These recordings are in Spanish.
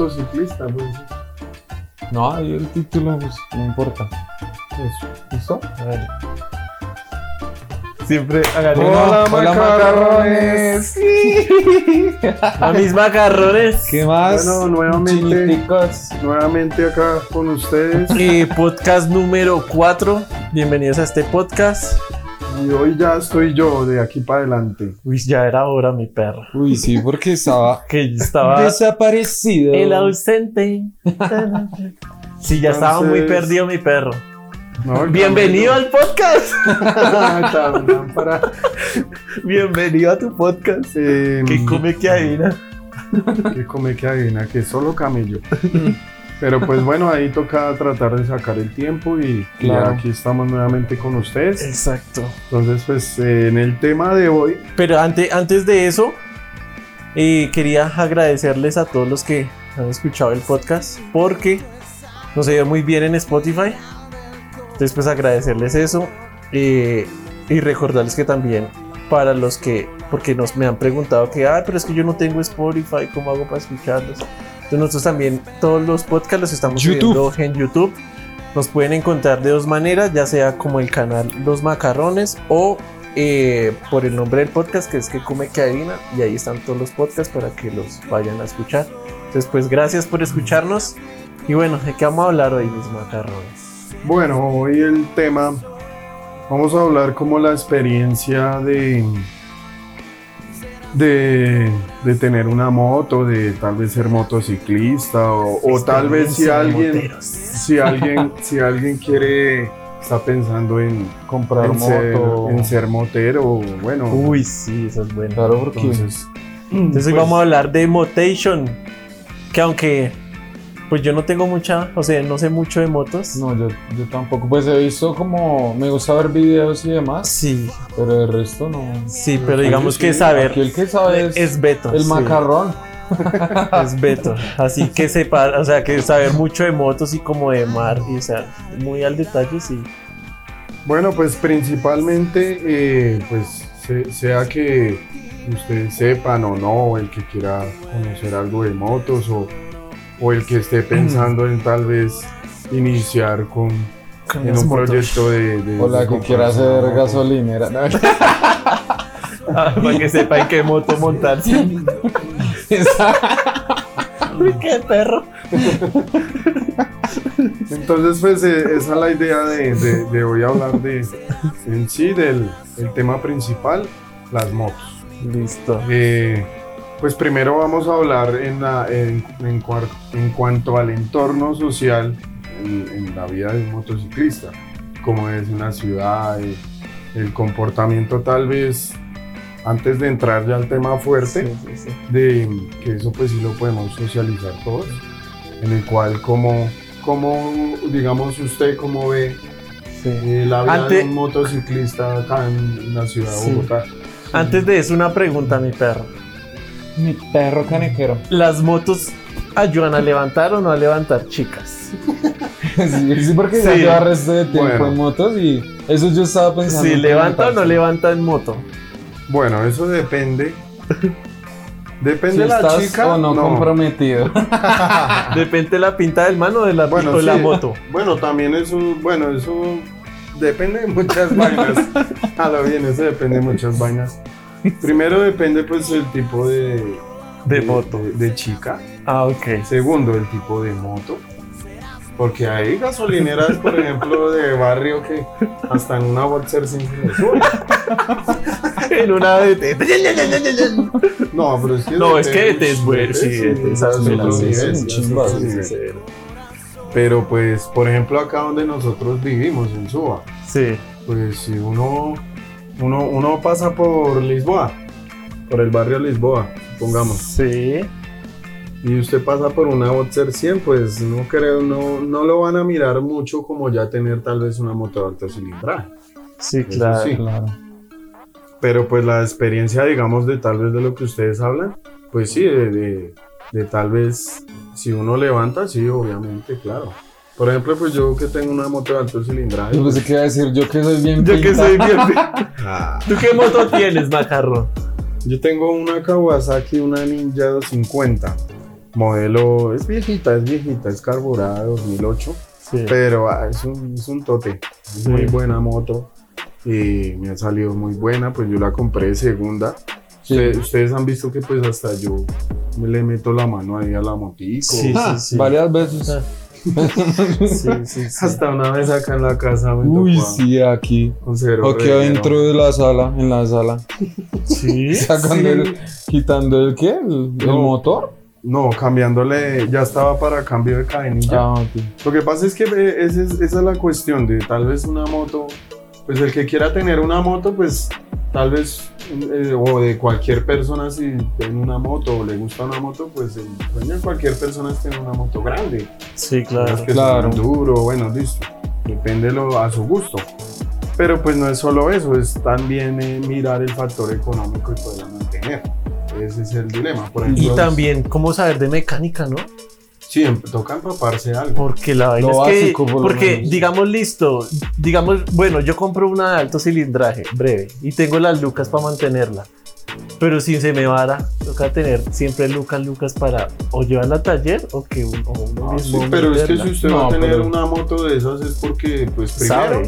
motociclista, pues. No, ahí el título, pues, no importa. Eso. ¿Listo? Hágale. Siempre hágale. Hola, Hola, macarrones. A mis macarrones. ¿Qué más? Bueno, nuevamente. Chiniticos. Nuevamente acá con ustedes. Eh, podcast número 4. Bienvenidos a este podcast. Y hoy ya estoy yo de aquí para adelante. Uy, ya era hora, mi perro. Uy, sí, porque estaba Que estaba desaparecido. el ausente. Sí, ya estaba muy perdido mi perro. No, Bienvenido al podcast. Bienvenido a tu podcast. Eh, Que come que adivina. que come que adivina, que solo camello. Pero pues bueno, ahí toca tratar de sacar el tiempo y, y Claro. aquí estamos nuevamente con ustedes. Exacto. Entonces pues eh, en el tema de hoy, Pero antes, antes de eso, eh, quería agradecerles a todos los que han escuchado el podcast porque nos ha ido muy bien en Spotify. Entonces, pues agradecerles eso eh, y recordarles que también para los que, porque nos me han preguntado que, ah, pero es que yo no tengo Spotify, ¿cómo hago para escucharlos? Entonces, nosotros también, todos los podcasts los estamos subiendo en YouTube. Nos pueden encontrar de dos maneras, ya sea como el canal Los Macarrones o eh, por el nombre del podcast que es que come que adivina y ahí están todos los podcasts para que los vayan a escuchar. Entonces pues gracias por escucharnos y bueno, ¿de qué vamos a hablar hoy mis macarrones? bueno, hoy el tema, vamos a hablar como la experiencia de, de, de tener una moto, de tal vez ser motociclista o, o tal vez si alguien, si alguien, si alguien quiere, está pensando en Comprar en ser, moto. en ser motero, bueno, Uy, sí, eso es bueno. Claro, porque. entonces, Entonces hoy pues, vamos a hablar de motation, que aunque pues yo no tengo mucha, o sea, no sé mucho de motos. No, yo, yo tampoco. Pues he visto como. Me gusta ver videos y demás, Sí, pero el resto no. sí, pero digamos sí, que saber Aquí el que sabe es, es Beto. el sí. macarrón. Es Beto, así que sepa, o sea, que saber mucho de motos y como de mar, y o sea, muy al detalle, sí. Bueno, pues principalmente, eh, pues se- sea que ustedes sepan o no, o el que quiera conocer algo de motos o, o el que esté pensando en tal vez iniciar con Con en un proyecto de, de- O la de que quiera hacer gasolinera. ¿no? Ah, para que sepa en qué moto montarse. Uy, qué perro. Entonces, pues eh, esa es la idea de, de- de hoy hablar de en sí del el tema principal, las motos. Listo. Eh, pues primero vamos a hablar en, la- en, en en cuanto al entorno social en, la vida de un motociclista, como es una ciudad, el comportamiento tal vez, antes de entrar ya al tema fuerte, Sí, sí, sí. de que eso pues sí lo podemos socializar todos, en el cual como, como digamos usted cómo ve eh, la vida Ante- de un motociclista acá en la ciudad de. Bogotá. Antes de eso, una pregunta, mi perro. Mi perro canequero. ¿Las motos ayudan a levantar o no a levantar chicas? Sí, sí, porque ya Sí. lleva resto de tiempo Bueno. en motos y eso yo estaba pensando. Si levanta o no levanta en moto. Bueno, eso depende. Depende Si de la estás chica o no, comprometido. Depende de la pinta del mano o de la, Bueno, de la sí. moto. Bueno, también eso, bueno, eso depende de muchas vainas. A lo bien, eso depende de muchas vainas. Primero depende pues el tipo de, De moto. de, de chica. Ah, ok. Segundo, el tipo de moto. Porque hay gasolineras, por ejemplo, de barrio que hasta en una Boxer sin En una de No, pero es que No, es que depende, es bueno, sí, ET, es nivel. Pero pues, por ejemplo, acá donde nosotros vivimos, en Suba, Sí. pues si uno, uno, uno pasa por Lisboa, por el barrio Lisboa, pongamos, Sí. y usted pasa por una Boxer 100, pues no creo, no, no lo van a mirar mucho como ya tener tal vez una moto de alto cilindraje. Sí, claro. sí. Claro. Pero pues la experiencia, digamos, de tal vez de lo que ustedes hablan, pues sí, de, de- de tal vez si uno levanta, sí, obviamente, claro. Por ejemplo, pues yo que tengo una moto de alto cilindraje. Yo pensé que iba a decir yo que soy bien Yo que soy bien. ah, ¿Tú qué moto tienes, macarrón? yo tengo una Kawasaki, una Ninja 250. modelo, es viejita, es viejita, es carburada de 2008, Sí. pero ah, es, un, es un tote, es Sí. muy buena moto y me ha salido muy buena, pues yo la compré de segunda. Sí. Ustedes, ustedes han visto que pues hasta yo me le meto la mano ahí a la motico. Sí. Ah, sí. Varias veces. Sí, sí, sí. Hasta una vez acá en la casa me Uy, tocó sí, aquí. aquí adentro de la sala, en la sala. Sí. Sacando Sí. el, quitando el qué, el, motor. No, cambiándole, ya estaba para cambio de cadenilla. Ah. Lo que pasa es que esa es, esa es la cuestión de tal vez una moto, pues el que quiera tener una moto, pues tal vez, eh, o de cualquier persona si tiene una moto o le gusta una moto, pues el sueño de cualquier persona es tener una moto grande. Sí, claro. Que Claro. duro, bueno, listo. Depende lo, a su gusto. Pero pues no es solo eso, es también eh, mirar el factor económico y poderla mantener. Ese es el dilema. Por Y ejemplo, también cómo saber de mecánica, ¿no? Sí, em- toca empaparse algo. Porque la vaina Lo es que, por porque menos. digamos listo, digamos, bueno, yo compro una de alto cilindraje, breve, y tengo las lucas para mantenerla. Pero si se me vara, toca tener siempre lucas, lucas para o llevarla al taller o que un- o uno Ah, sí, mismo pero es que si usted No, va a tener pero- una moto de esas es porque, pues primero,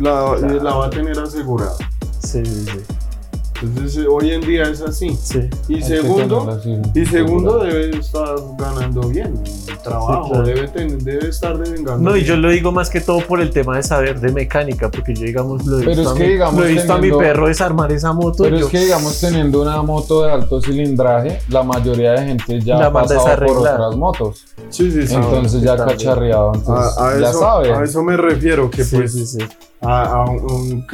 la, la va a tener asegurada. Sí, sí, sí. Entonces, eh, hoy en día es así. sí. Y segundo, así, y segundo debe estar ganando bien. El trabajo Sí, claro. debe, ten- debe estar devengando. No, y bien. yo lo digo más que todo por el tema de saber de mecánica, porque yo, digamos, lo he Pero visto, es a, mi, digamos, lo he visto a mi teniendo- perro desarmar esa moto. Pero yo- es que, digamos, teniendo una moto de alto cilindraje, la mayoría de gente ya La ha pasado por otras motos. Sí, sí, sí. Entonces ya cacharreado. Entonces a, a ya eso, sabe. a eso me refiero, que sí, pues sí, sí. A, a un-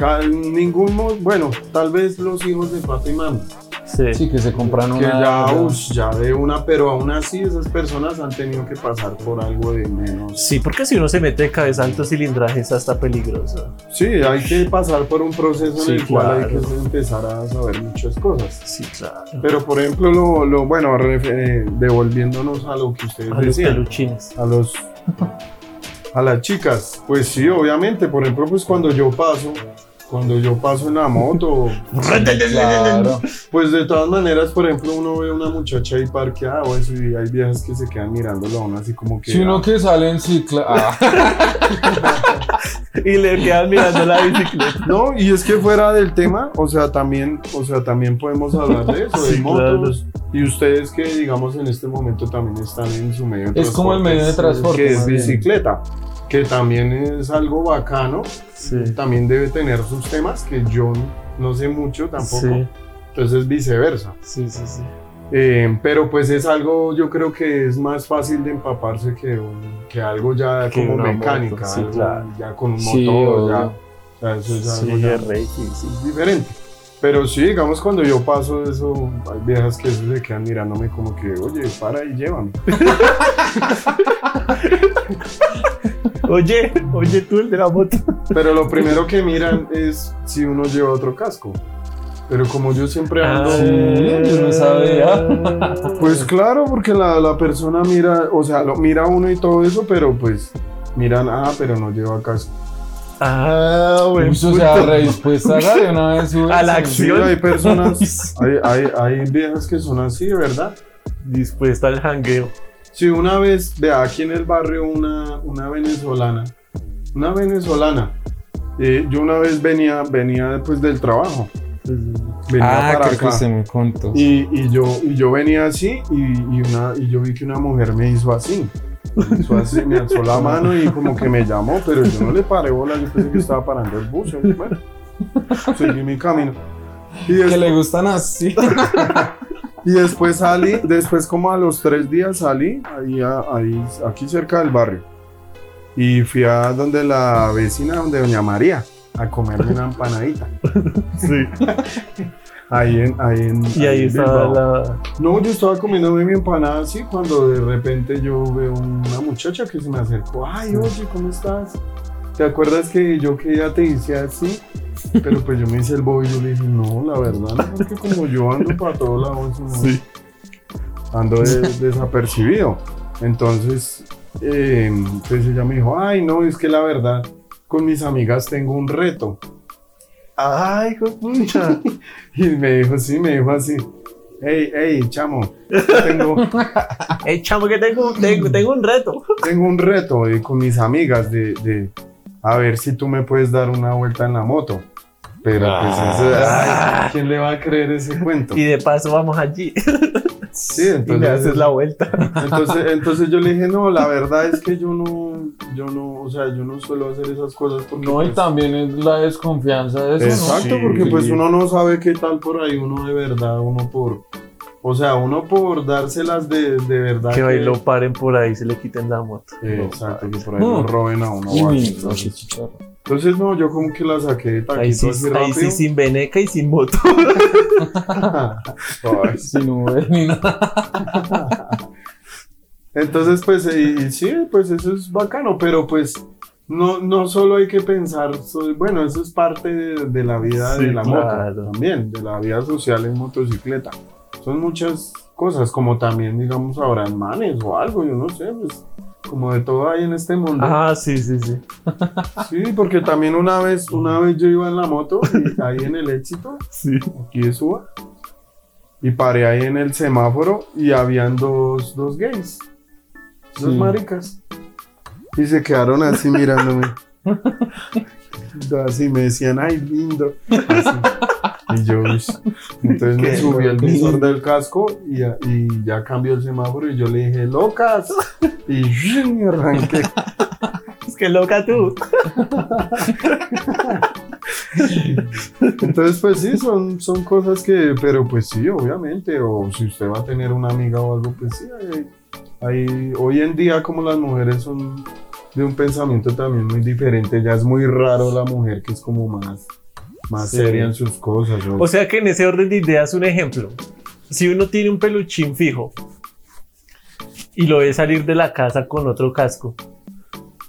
ningún, bueno, tal vez los hijos de papi y mami, Sí. Sí, que se compran una. que ya, ya- ya de una, pero aún así esas personas han tenido que pasar por algo de menos. Sí, porque si uno se mete de cabeza a alto cilindraje es hasta peligroso. Sí, hay que pasar por un proceso Sí, en el cual hay claro. que empezar a saber muchas cosas. Sí, claro. Pero por ejemplo, lo, lo- bueno, eh, devolviéndonos a lo que ustedes A los decían, peluchines. a los a las chicas, pues sí, obviamente, por ejemplo, pues cuando yo paso, cuando yo paso en la moto, Claro. pues de todas maneras, por ejemplo, uno ve una muchacha ahí parqueada o eso y hay viejas que se quedan mirándolo a uno así como que Si uno ah, que sale en cicla. ah, Y le quedan mirando la bicicleta. No, y es que fuera del tema, o sea, también, o sea, también podemos hablar de eso, de Sí, motos. Y ustedes que, digamos, en este momento también están en su medio de Es como el transporte, medio de transporte, Que es más bien. Que también es algo bacano. Sí. También debe tener sus temas que yo no sé mucho tampoco. Sí, Entonces, viceversa. sí, sí, sí. Eh, pero pues es algo, yo creo que es más fácil de empaparse que, un- que algo ya Que como mecánica, moto, sí, algo claro. ya con un motor, ya. O sea, eso es algo Sí, ya- es diferente. Pero sí, digamos, cuando yo paso eso, hay viejas que eso se quedan mirándome como que, oye, para y llévame. Oye, oye tú el de la moto. Pero lo primero que miran es si uno lleva otro casco. Pero como yo siempre ando... sí, yo no sabía. Pues claro, porque la, la persona mira, o sea, lo mira uno y todo eso, pero pues miran, ah, pero no lleva casco. Ah, bueno. o sea, re dispuesta a de una vez. A la Sí, acción. hay personas, hay, hay, hay viejas que son así, ¿verdad? Dispuesta al jangueo. Sí, una vez, vea, aquí en el barrio una, una venezolana, una venezolana, eh, yo una vez venía, venía pues del trabajo, venía Ah, para creo que se me contó. Y, y yo, y yo venía así y, y una, y yo vi que una mujer me hizo así. Me hizo así, me alzó la mano y como que me llamó, pero yo no le paré bola, yo pensé que estaba parando el bus. y Bueno, seguí mi camino. Y Que le gustan así. y después salí, después como a los tres días salí, ahí, ahí aquí cerca del barrio. Y fui a donde la vecina, donde doña María, a comerme una empanadita. Sí. Ahí en, ahí en, Y ahí en estaba la. No, yo estaba comiéndome mi empanada así cuando de repente yo veo una muchacha que se me acercó. Ay, oye, ¿cómo estás? ¿Te acuerdas que yo que ya te hice así? Pero pues yo me hice el bobo y yo le dije, no, la verdad, no, es que como yo ando para todos lados, no, Sí. ando de- desapercibido. Entonces, eh, pues ella me dijo, ay, no, es que la verdad, con mis amigas tengo un reto. Ay, pucha. Y me dijo, sí, me dijo así. hey, hey, chamo, tengo, Ey, chamo, que tengo, tengo, tengo un reto. tengo un reto eh, con mis amigas de, de a ver si tú me puedes dar una vuelta en la moto. Pero pues eso, ay, ¿quién le va a creer ese cuento? Y de paso vamos allí. Sí, Y me entonces, haces la vuelta. entonces, entonces yo le dije, no, la verdad es que yo no, yo no, o sea, yo no suelo hacer esas cosas porque No, y pues, también es la desconfianza de eso, ¿no? Exacto, Sí. porque pues uno no sabe qué tal por ahí, uno de verdad, uno por, o sea, uno por dárselas de, de verdad. Que ahí lo paren por ahí, se le quiten la moto. Exacto, que por ahí Mm. lo roben a uno. Uy, no, entonces, entonces, no, yo como que la saqué de taquito Ahí sí, así ahí rápido. sí, sin veneca y sin moto. Sin Uber ni nada. Entonces, pues, y, y sí, pues eso es bacano, pero pues no, no solo hay que pensar, so- bueno, eso es parte de, de la vida Sí, de la claro. moto, también, de la vida social en motocicleta. Son muchas cosas, como también, digamos, ahora en manes o algo, yo no sé, pues, como de todo hay en este mundo. Ah, sí, sí, sí. Sí, porque también una vez, una vez yo iba en la moto, y ahí en el éxito, Sí. aquí de Suba, y paré ahí en el semáforo y habían dos, dos gays, dos maricas. Y se quedaron así mirándome. Así me decían, ay, lindo. Así. Y yo, entonces me subí el lindo. visor del casco y, ya- y ya cambió el semáforo y yo le dije, locas. Y ¡shing! arranqué. Es que loca tú. Entonces, pues sí, son, son cosas que, pero pues sí, obviamente, o si usted va a tener una amiga o algo, pues sí, hay, hay- hoy en día como las mujeres son de un pensamiento también muy diferente, ya es muy raro la mujer que es como más, más Sí. seria en sus cosas. ¿no? O sea que en ese orden de ideas, un ejemplo. Si uno tiene un peluchín fijo y lo ve salir de la casa con otro casco,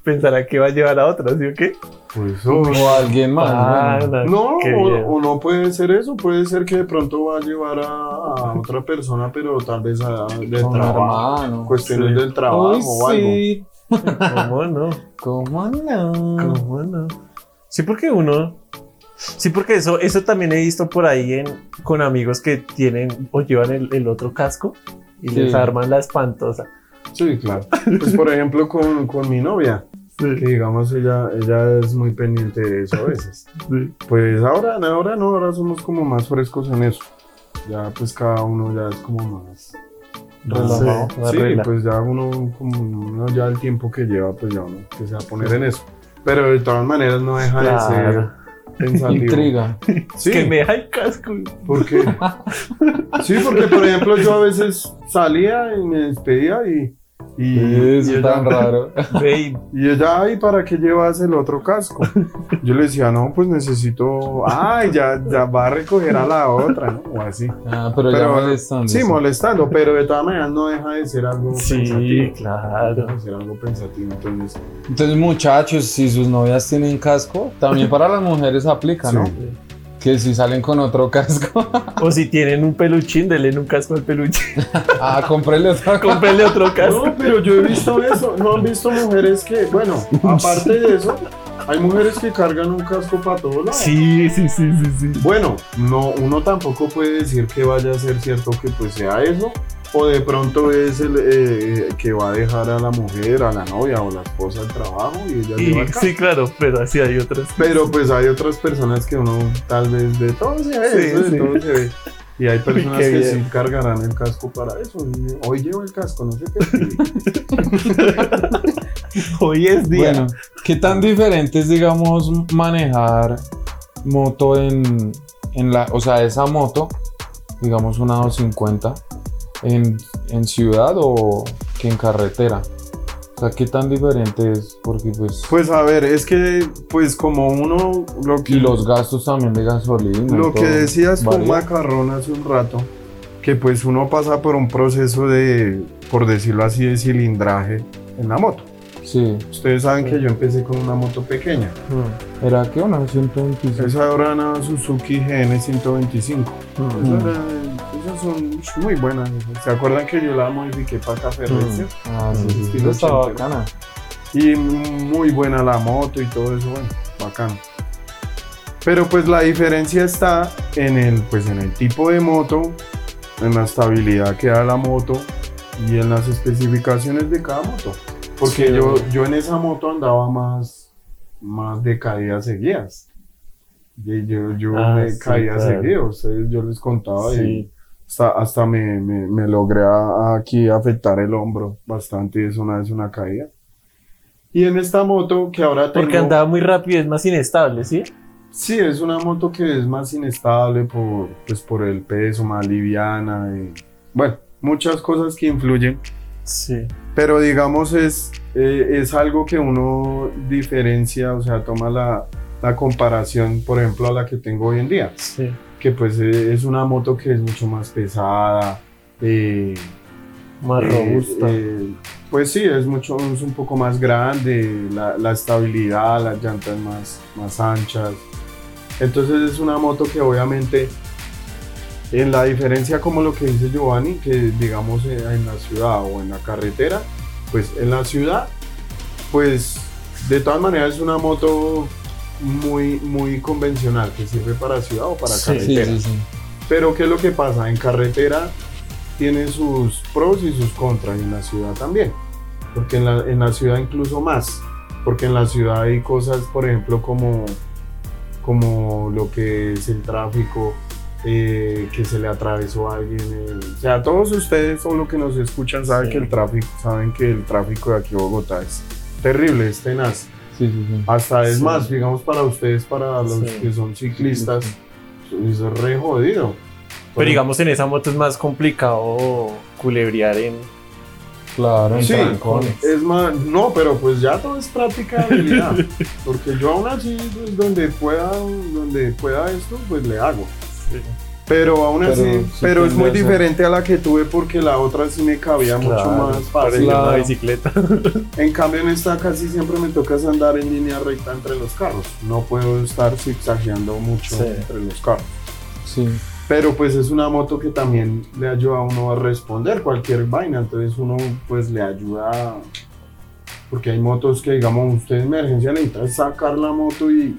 pensará que va a llevar a otra, ¿sí o qué? pues, uy. O alguien más. Ah. No, o, no puede ser eso, puede ser que de pronto va a llevar a, a otra persona, pero tal vez a, trabajo, hermano. cuestiones Sí. del trabajo Uy, o algo. sí. ¿Cómo no? ¿Cómo no? ¿Cómo no? Sí, porque uno. Sí, porque eso, eso también he visto por ahí en, con amigos que tienen o llevan el, el otro casco y Sí. les arman la espantosa. Sí, claro. Pues por ejemplo con, con mi novia, que digamos ella, ella es muy pendiente de eso a veces. Sí. Pues ahora, ahora no, ahora somos como más frescos en eso. Ya pues cada uno ya es como más Relajado. Sí, Sí, pues ya uno, como uno ya el tiempo que lleva, pues ya uno que se va a poner en eso. Pero de todas maneras no deja de ser Claro. Intriga. Sí, Que me deja el casco. porque sí, porque por ejemplo yo a veces salía y me despedía y y, Es y tan ella, raro. Ve, y ella, ay, ¿para qué llevas el otro casco? Yo le decía, no, pues necesito, ay, ya, ya va a recoger a la otra, ¿no? O así. Ah, pero, ya Pero, molestando. Sí, molestando, pero de todas maneras no deja de ser algo Sí, pensativo. claro. Deja de ser algo pensativo, entonces. Entonces, muchachos, si sus novias tienen casco, también para las mujeres aplica, ¿no? Que si salen con otro casco, O si tienen un peluchín, denle un casco al peluchín. ah, cómprele otro casco. Cómprenle otro casco. No, pero yo he visto eso. No han visto mujeres que, bueno, aparte de eso, hay mujeres que cargan un casco para todos lados. Sí, sí, sí, sí, sí. Bueno, no, uno tampoco puede decir que vaya a ser cierto que pues sea eso, o de pronto es el eh, que va a dejar a la mujer, a la novia o la esposa al trabajo y ella Y- lleva sí, claro, pero así hay otras. Pero pues hay otras personas que uno tal vez de todo se ve, Sí, eso de todo se ve. Y hay personas que bien. sí cargarán el casco para eso. Hoy llevo el casco, no sé qué. Hoy es día. Bueno, ¿qué tan diferente es, digamos, manejar moto en, en la, o sea, esa moto, digamos una 250, en, en ciudad o que en carretera? O sea, ¿qué tan diferente es? Porque pues... Pues a ver, es que pues como uno lo que Y los gastos también de gasolina. Lo que decías con varía. Macarrón hace un rato, que pues uno pasa por un proceso de, por decirlo así, de cilindraje en la moto. Sí, Ustedes saben que yo empecé con una moto pequeña. Mm, ¿era que una 125? Esa era una Suzuki GN 125. mm. Esa era- son muy buenas. ¿Se acuerdan que yo la modifiqué para café Racer? Ah, sí, sí, esa estaba bacana. Y muy buena la moto y todo eso, bueno, bacano. Pero pues la diferencia está en el, pues en el tipo de moto, en la estabilidad que da la moto y en las especificaciones de cada moto. Porque Sí, yo, yo en esa moto andaba más, más de caídas seguidas. Y yo yo Ah, me sí, caía claro. seguido, ustedes yo les contaba Sí. Hasta, hasta me, me, me logré aquí afectar el hombro bastante y es una vez una caída. Y en esta moto que ahora tengo... Porque andaba muy rápido, es más inestable, ¿sí? Sí, es una moto que es más inestable por, pues, por el peso, más liviana y bueno, muchas cosas que influyen. Sí. Pero digamos es, eh, es algo que uno diferencia, o sea, toma la, la comparación, por ejemplo, a la que tengo hoy en día, Sí. Que pues eh, es una moto que es mucho más pesada, eh, Más eh, robusta. eh, pues sí, es mucho, es un poco más grande, la, la estabilidad, las llantas más, más anchas. Entonces es una moto que obviamente, en la diferencia como lo que dice Giovanni, que digamos en la ciudad o en la carretera, pues en la ciudad, pues de todas maneras es una moto muy, muy convencional, que sirve para ciudad o para Sí, carretera. sí, sí. Pero ¿qué es lo que pasa? En carretera tiene sus pros y sus contras y en la ciudad también. Porque en la, en la ciudad incluso más. Porque en la ciudad hay cosas, por ejemplo, como, como lo que es el tráfico, eh, que se le atravesó a alguien. eh, o sea, todos ustedes o los que nos escuchan saben Sí. que el tráfico, saben que el tráfico de aquí a Bogotá es terrible, es tenaz. Sí, sí, sí. Hasta es Sí. más, digamos, para ustedes, para los Sí. que son ciclistas, es re jodido. Pero digamos, en esa moto es más complicado culebrear en. Claro, en Sí, trancones. es más, no, pero pues ya todo es práctica de habilidad. Porque yo aún así, pues, donde pueda, donde pueda esto, pues le hago. Pero aún Pero así, sí pero es muy diferente a la que tuve porque la otra sí me cabía mucho más fácil. Una Claro. bicicleta. En cambio en esta casi siempre me toca andar en línea recta entre los carros. No puedo estar zigzagueando mucho Sí. entre los carros. Sí. Pero pues es una moto que también le ayuda a uno a responder cualquier vaina, entonces uno pues le ayuda, a- porque hay motos que digamos usted en emergencia necesita sacar la moto y,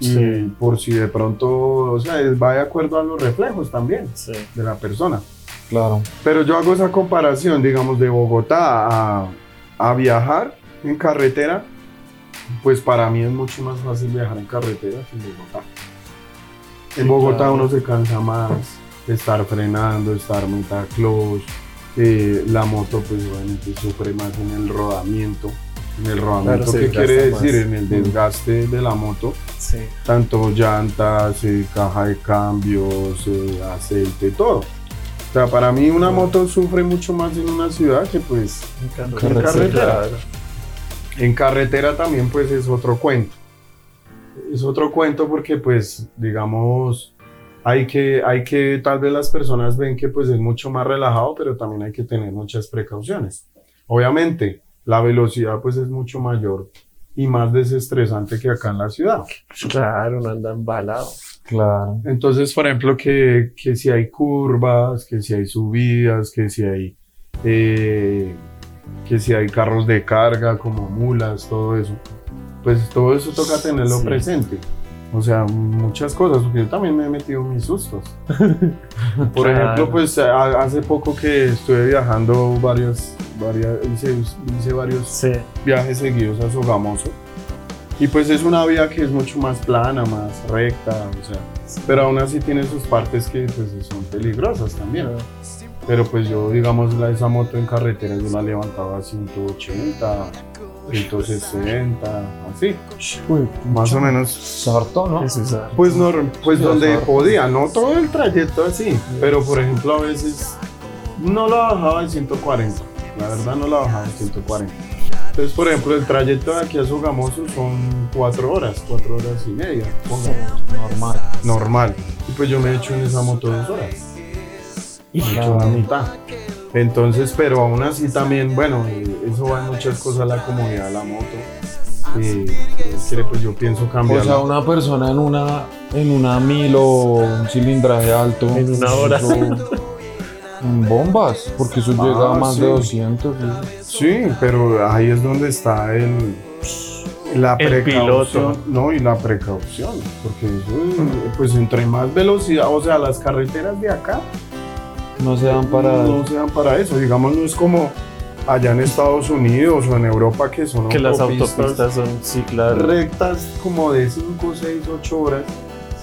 y Sí. por si de pronto, o sea, va de acuerdo a los reflejos también Sí. de la persona. Claro. Pero yo hago esa comparación, digamos, de Bogotá a, a viajar en carretera, pues para mí es mucho más fácil viajar en carretera que en Bogotá. En Sí, Bogotá claro. uno se cansa más de estar frenando, estar mitad close, eh, la moto pues obviamente sufre más en el rodamiento. En el rodamiento, ¿qué quiere decir? más. En el desgaste de la moto, Sí. tanto llantas, eh, caja de cambios, eh, aceite, todo. O sea, para mí una moto sufre mucho más en una ciudad que pues En carretera. carretera. claro. en carretera también pues es otro cuento. Es otro cuento porque pues digamos hay que, hay que, tal vez las personas ven que pues es mucho más relajado, pero también hay que tener muchas precauciones. Obviamente la velocidad pues es mucho mayor y más desestresante que acá en la ciudad. Claro, no anda embalado. Claro. Entonces, por ejemplo, que, que si hay curvas, que si hay subidas, que si hay, eh, que si hay carros de carga como mulas, todo eso, pues todo eso toca tenerlo Sí. presente. O sea, muchas cosas, porque yo también me he metido mis sustos. Por Claro. ejemplo, pues a- hace poco que estuve viajando varios, varias, hice, hice varios Sí. viajes seguidos a Sogamoso. Y pues es una vía que es mucho más plana, más recta, o sea, pero aún así tiene sus partes que pues son peligrosas también. Pero pues yo, digamos, la, esa moto en carretera yo la levantaba a 180, 160, así, Uy, más o menos. sarto, ¿no? Es. Pues, no, pues Sí, donde podía, no todo el trayecto así, pero por ejemplo a veces no la bajaba de 140, la verdad no la bajaba de 140. Entonces, por ejemplo, el trayecto de aquí a Sogamoso son 4 horas, 4 horas y media, pongamos, Normal. normal. Y pues yo me he hecho en esa moto 2 horas, hecho la mitad. Entonces, pero aún así también, bueno, eso va en muchas cosas, la comodidad de la moto. Quiere, pues yo pienso O cambiarla. sea, una persona en una en una mil o un cilindraje alto. En una hora. en bombas, porque eso Ah, llega a más sí. de 200. ¿sí? Sí, pero ahí es donde está el, la El precaución. piloto. No, y la precaución, porque eso, es, pues entre más velocidad, o sea, las carreteras de acá, No se dan para. no se dan para eso. Digamos, no es como allá en Estados Unidos o en Europa que son Que las autopistas son, sí, claro. rectas como de 5, 6, 8 horas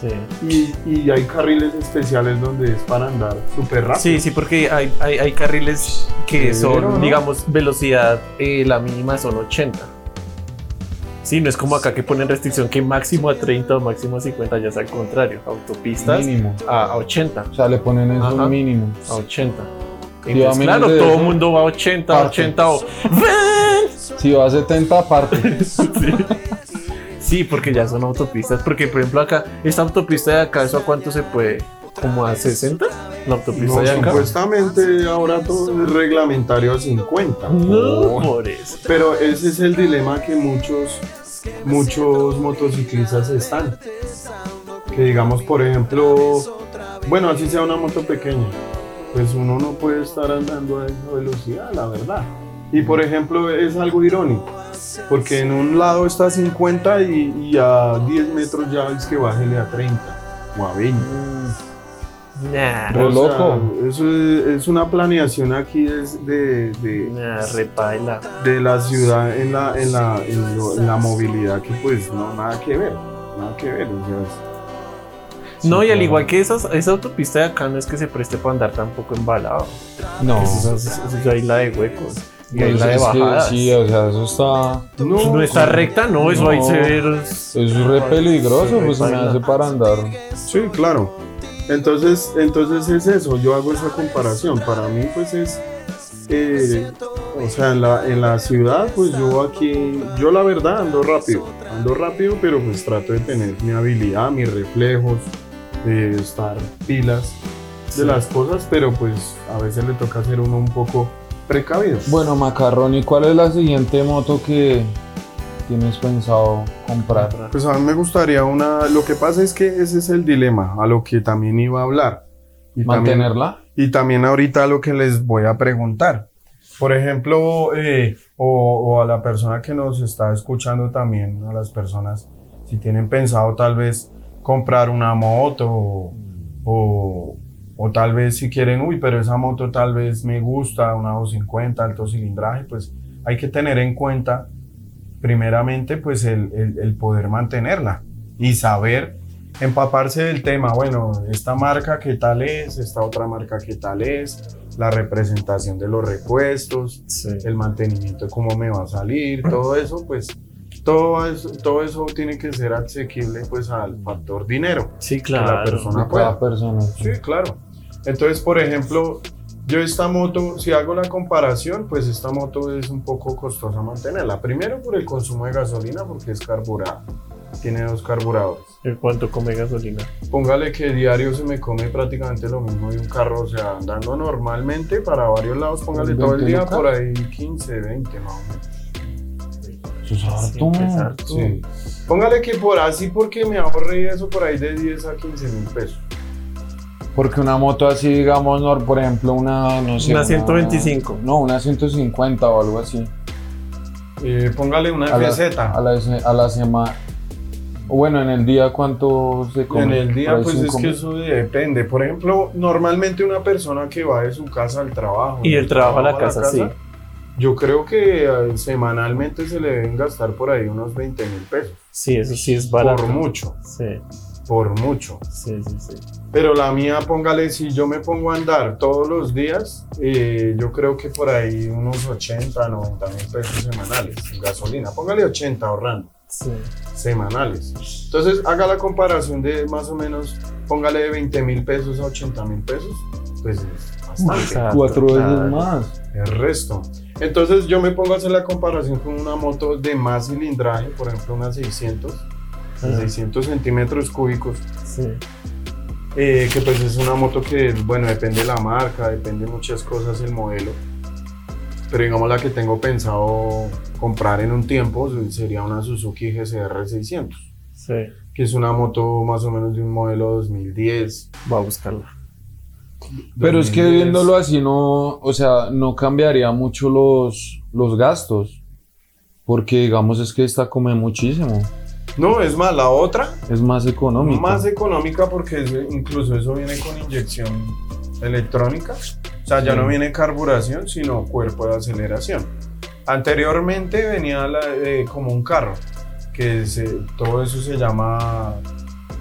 Sí. y, y hay carriles especiales donde es para andar súper rápido. Sí, sí, porque hay, hay, hay carriles que son, ¿no? digamos, velocidad, eh, la mínima son 80. Sí, no es como acá que ponen restricción que máximo a 30 o máximo a 50, ya es al contrario. Autopistas Mínimo. a, a 80. O sea, le ponen eso Ajá. mínimo. A 80. Sí, Entonces, menos claro, todo el mundo va a 80, parte. 80 o... Si va a 70 aparte. Sí. Sí, porque ya son autopistas. Porque, por ejemplo, acá, esta autopista de acá, ¿eso a cuánto se puede? ¿Como a 60? La autopista No, de acá. supuestamente ahora todo es reglamentario a 50. No, Oh. por eso. Pero ese es el dilema que muchos, muchos motociclistas están. Que digamos, por ejemplo, bueno, así sea una moto pequeña, pues uno no puede estar andando a esa velocidad, la verdad. Y por ejemplo, es algo irónico, porque en un lado está a 50 y, y a 10 metros ya es que bájele a 30 o a 20. Nah, Re O sea, loco. eso es, es una planeación aquí es de, de, nah, repaila. de la ciudad en la, en la, en lo- en la movilidad que pues no, nada que ver, nada que ver. o sea, es- No, y al igual que esas, esa autopista de acá no es que se preste para andar tampoco embalado. No. Eso es, ahí la de huecos. Y ahí la de que bajadas. sí, o sea, eso está. no, está recta, no, eso No. hay severo. Es re peligroso, pues se me hace para andar. Sí, claro. Entonces, entonces es eso, yo hago esa comparación. Para mí pues es, eh, o sea, en la, en la ciudad pues yo aquí, yo la verdad ando rápido, ando rápido, pero pues trato de tener mi habilidad, mis reflejos, de estar pilas de Sí. las cosas, pero pues a veces le toca ser uno un poco precavido. Bueno, Macarrón, ¿y cuál es la siguiente moto que tienes pensado comprar? Pues a mí me gustaría una, lo que pasa es que ese es el dilema, a lo que también iba a hablar. Y también- ¿Mantenerla? Y también ahorita lo que les voy a preguntar. Por ejemplo, eh, o, o a la persona que nos está escuchando también, a las personas, si tienen pensado tal vez comprar una moto o, o, o tal vez si quieren, uy, pero esa moto tal vez me gusta, una 250, alto cilindraje, pues hay que tener en cuenta primeramente pues el, el- el poder mantenerla y saber empaparse del tema, bueno, esta marca qué tal es, esta otra marca qué tal es, la representación de los repuestos, Sí. el mantenimiento, cómo me va a salir, todo eso, pues todo eso, todo eso tiene que ser asequible pues al factor dinero. Sí, que la claro. persona pueda. persona. Sí, claro. Entonces, por ejemplo, yo esta moto, si hago la comparación, pues esta moto es un poco costosa mantenerla. Primero por el consumo de gasolina, porque es carburada. Tiene dos carburadores. ¿En cuánto come gasolina? Póngale que diario se me come prácticamente lo mismo de un carro, o sea, andando normalmente para varios lados, póngale todo el 20 día lucas. por ahí 15, 20 más o menos. Eso es harto. Siempre es harto. Sí. Póngale que por así, porque me ahorré eso por ahí de 10 a 15 mil pesos. Porque una moto así, digamos, no, por ejemplo, una, no sé. Una 125. No, una 150 o algo así. Eh, póngale una A la, a la, a la semana. Bueno, en el día, ¿cuánto se come? En el día, pues es que eso depende. Por ejemplo, normalmente una persona que va de su casa al trabajo. Y del del trabajo a la casa, sí. Yo creo que eh, semanalmente se le deben gastar por ahí unos 20 mil pesos. Sí, eso sí es barato. Por mucho, Sí, por mucho. sí, sí, sí. Pero la mía, póngale, si yo me pongo a andar todos los días, eh, yo creo que por ahí unos 80, 90 mil pesos semanales en gasolina. Póngale 80 ahorrando Sí. semanales. Entonces haga la comparación de más o menos, póngale de 20 mil pesos a 80 mil pesos, pues es bastante. Exacto, Cuatro veces claro. más. El resto. Entonces yo me pongo a hacer la comparación con una moto de más cilindraje, por ejemplo una 600, de Ajá. 600 centímetros cúbicos, Sí. eh, que pues es una moto que, bueno, depende de la marca, depende de muchas cosas el modelo. Pero digamos la que tengo pensado comprar en un tiempo sería una Suzuki GCR 600, Sí. que es una moto más o menos de un modelo 2010. Va a buscarla. Pero es que 2010. viéndolo así, no, o sea, no cambiaría mucho los, los gastos. Porque, digamos, es que esta come muchísimo. No, es más, la otra Es más económica. Más económica porque es- incluso eso viene con inyección electrónica. O sea, ya Sí. no viene carburación, sino cuerpo de aceleración. Anteriormente venía la- eh, como un carro, que se- todo eso se llama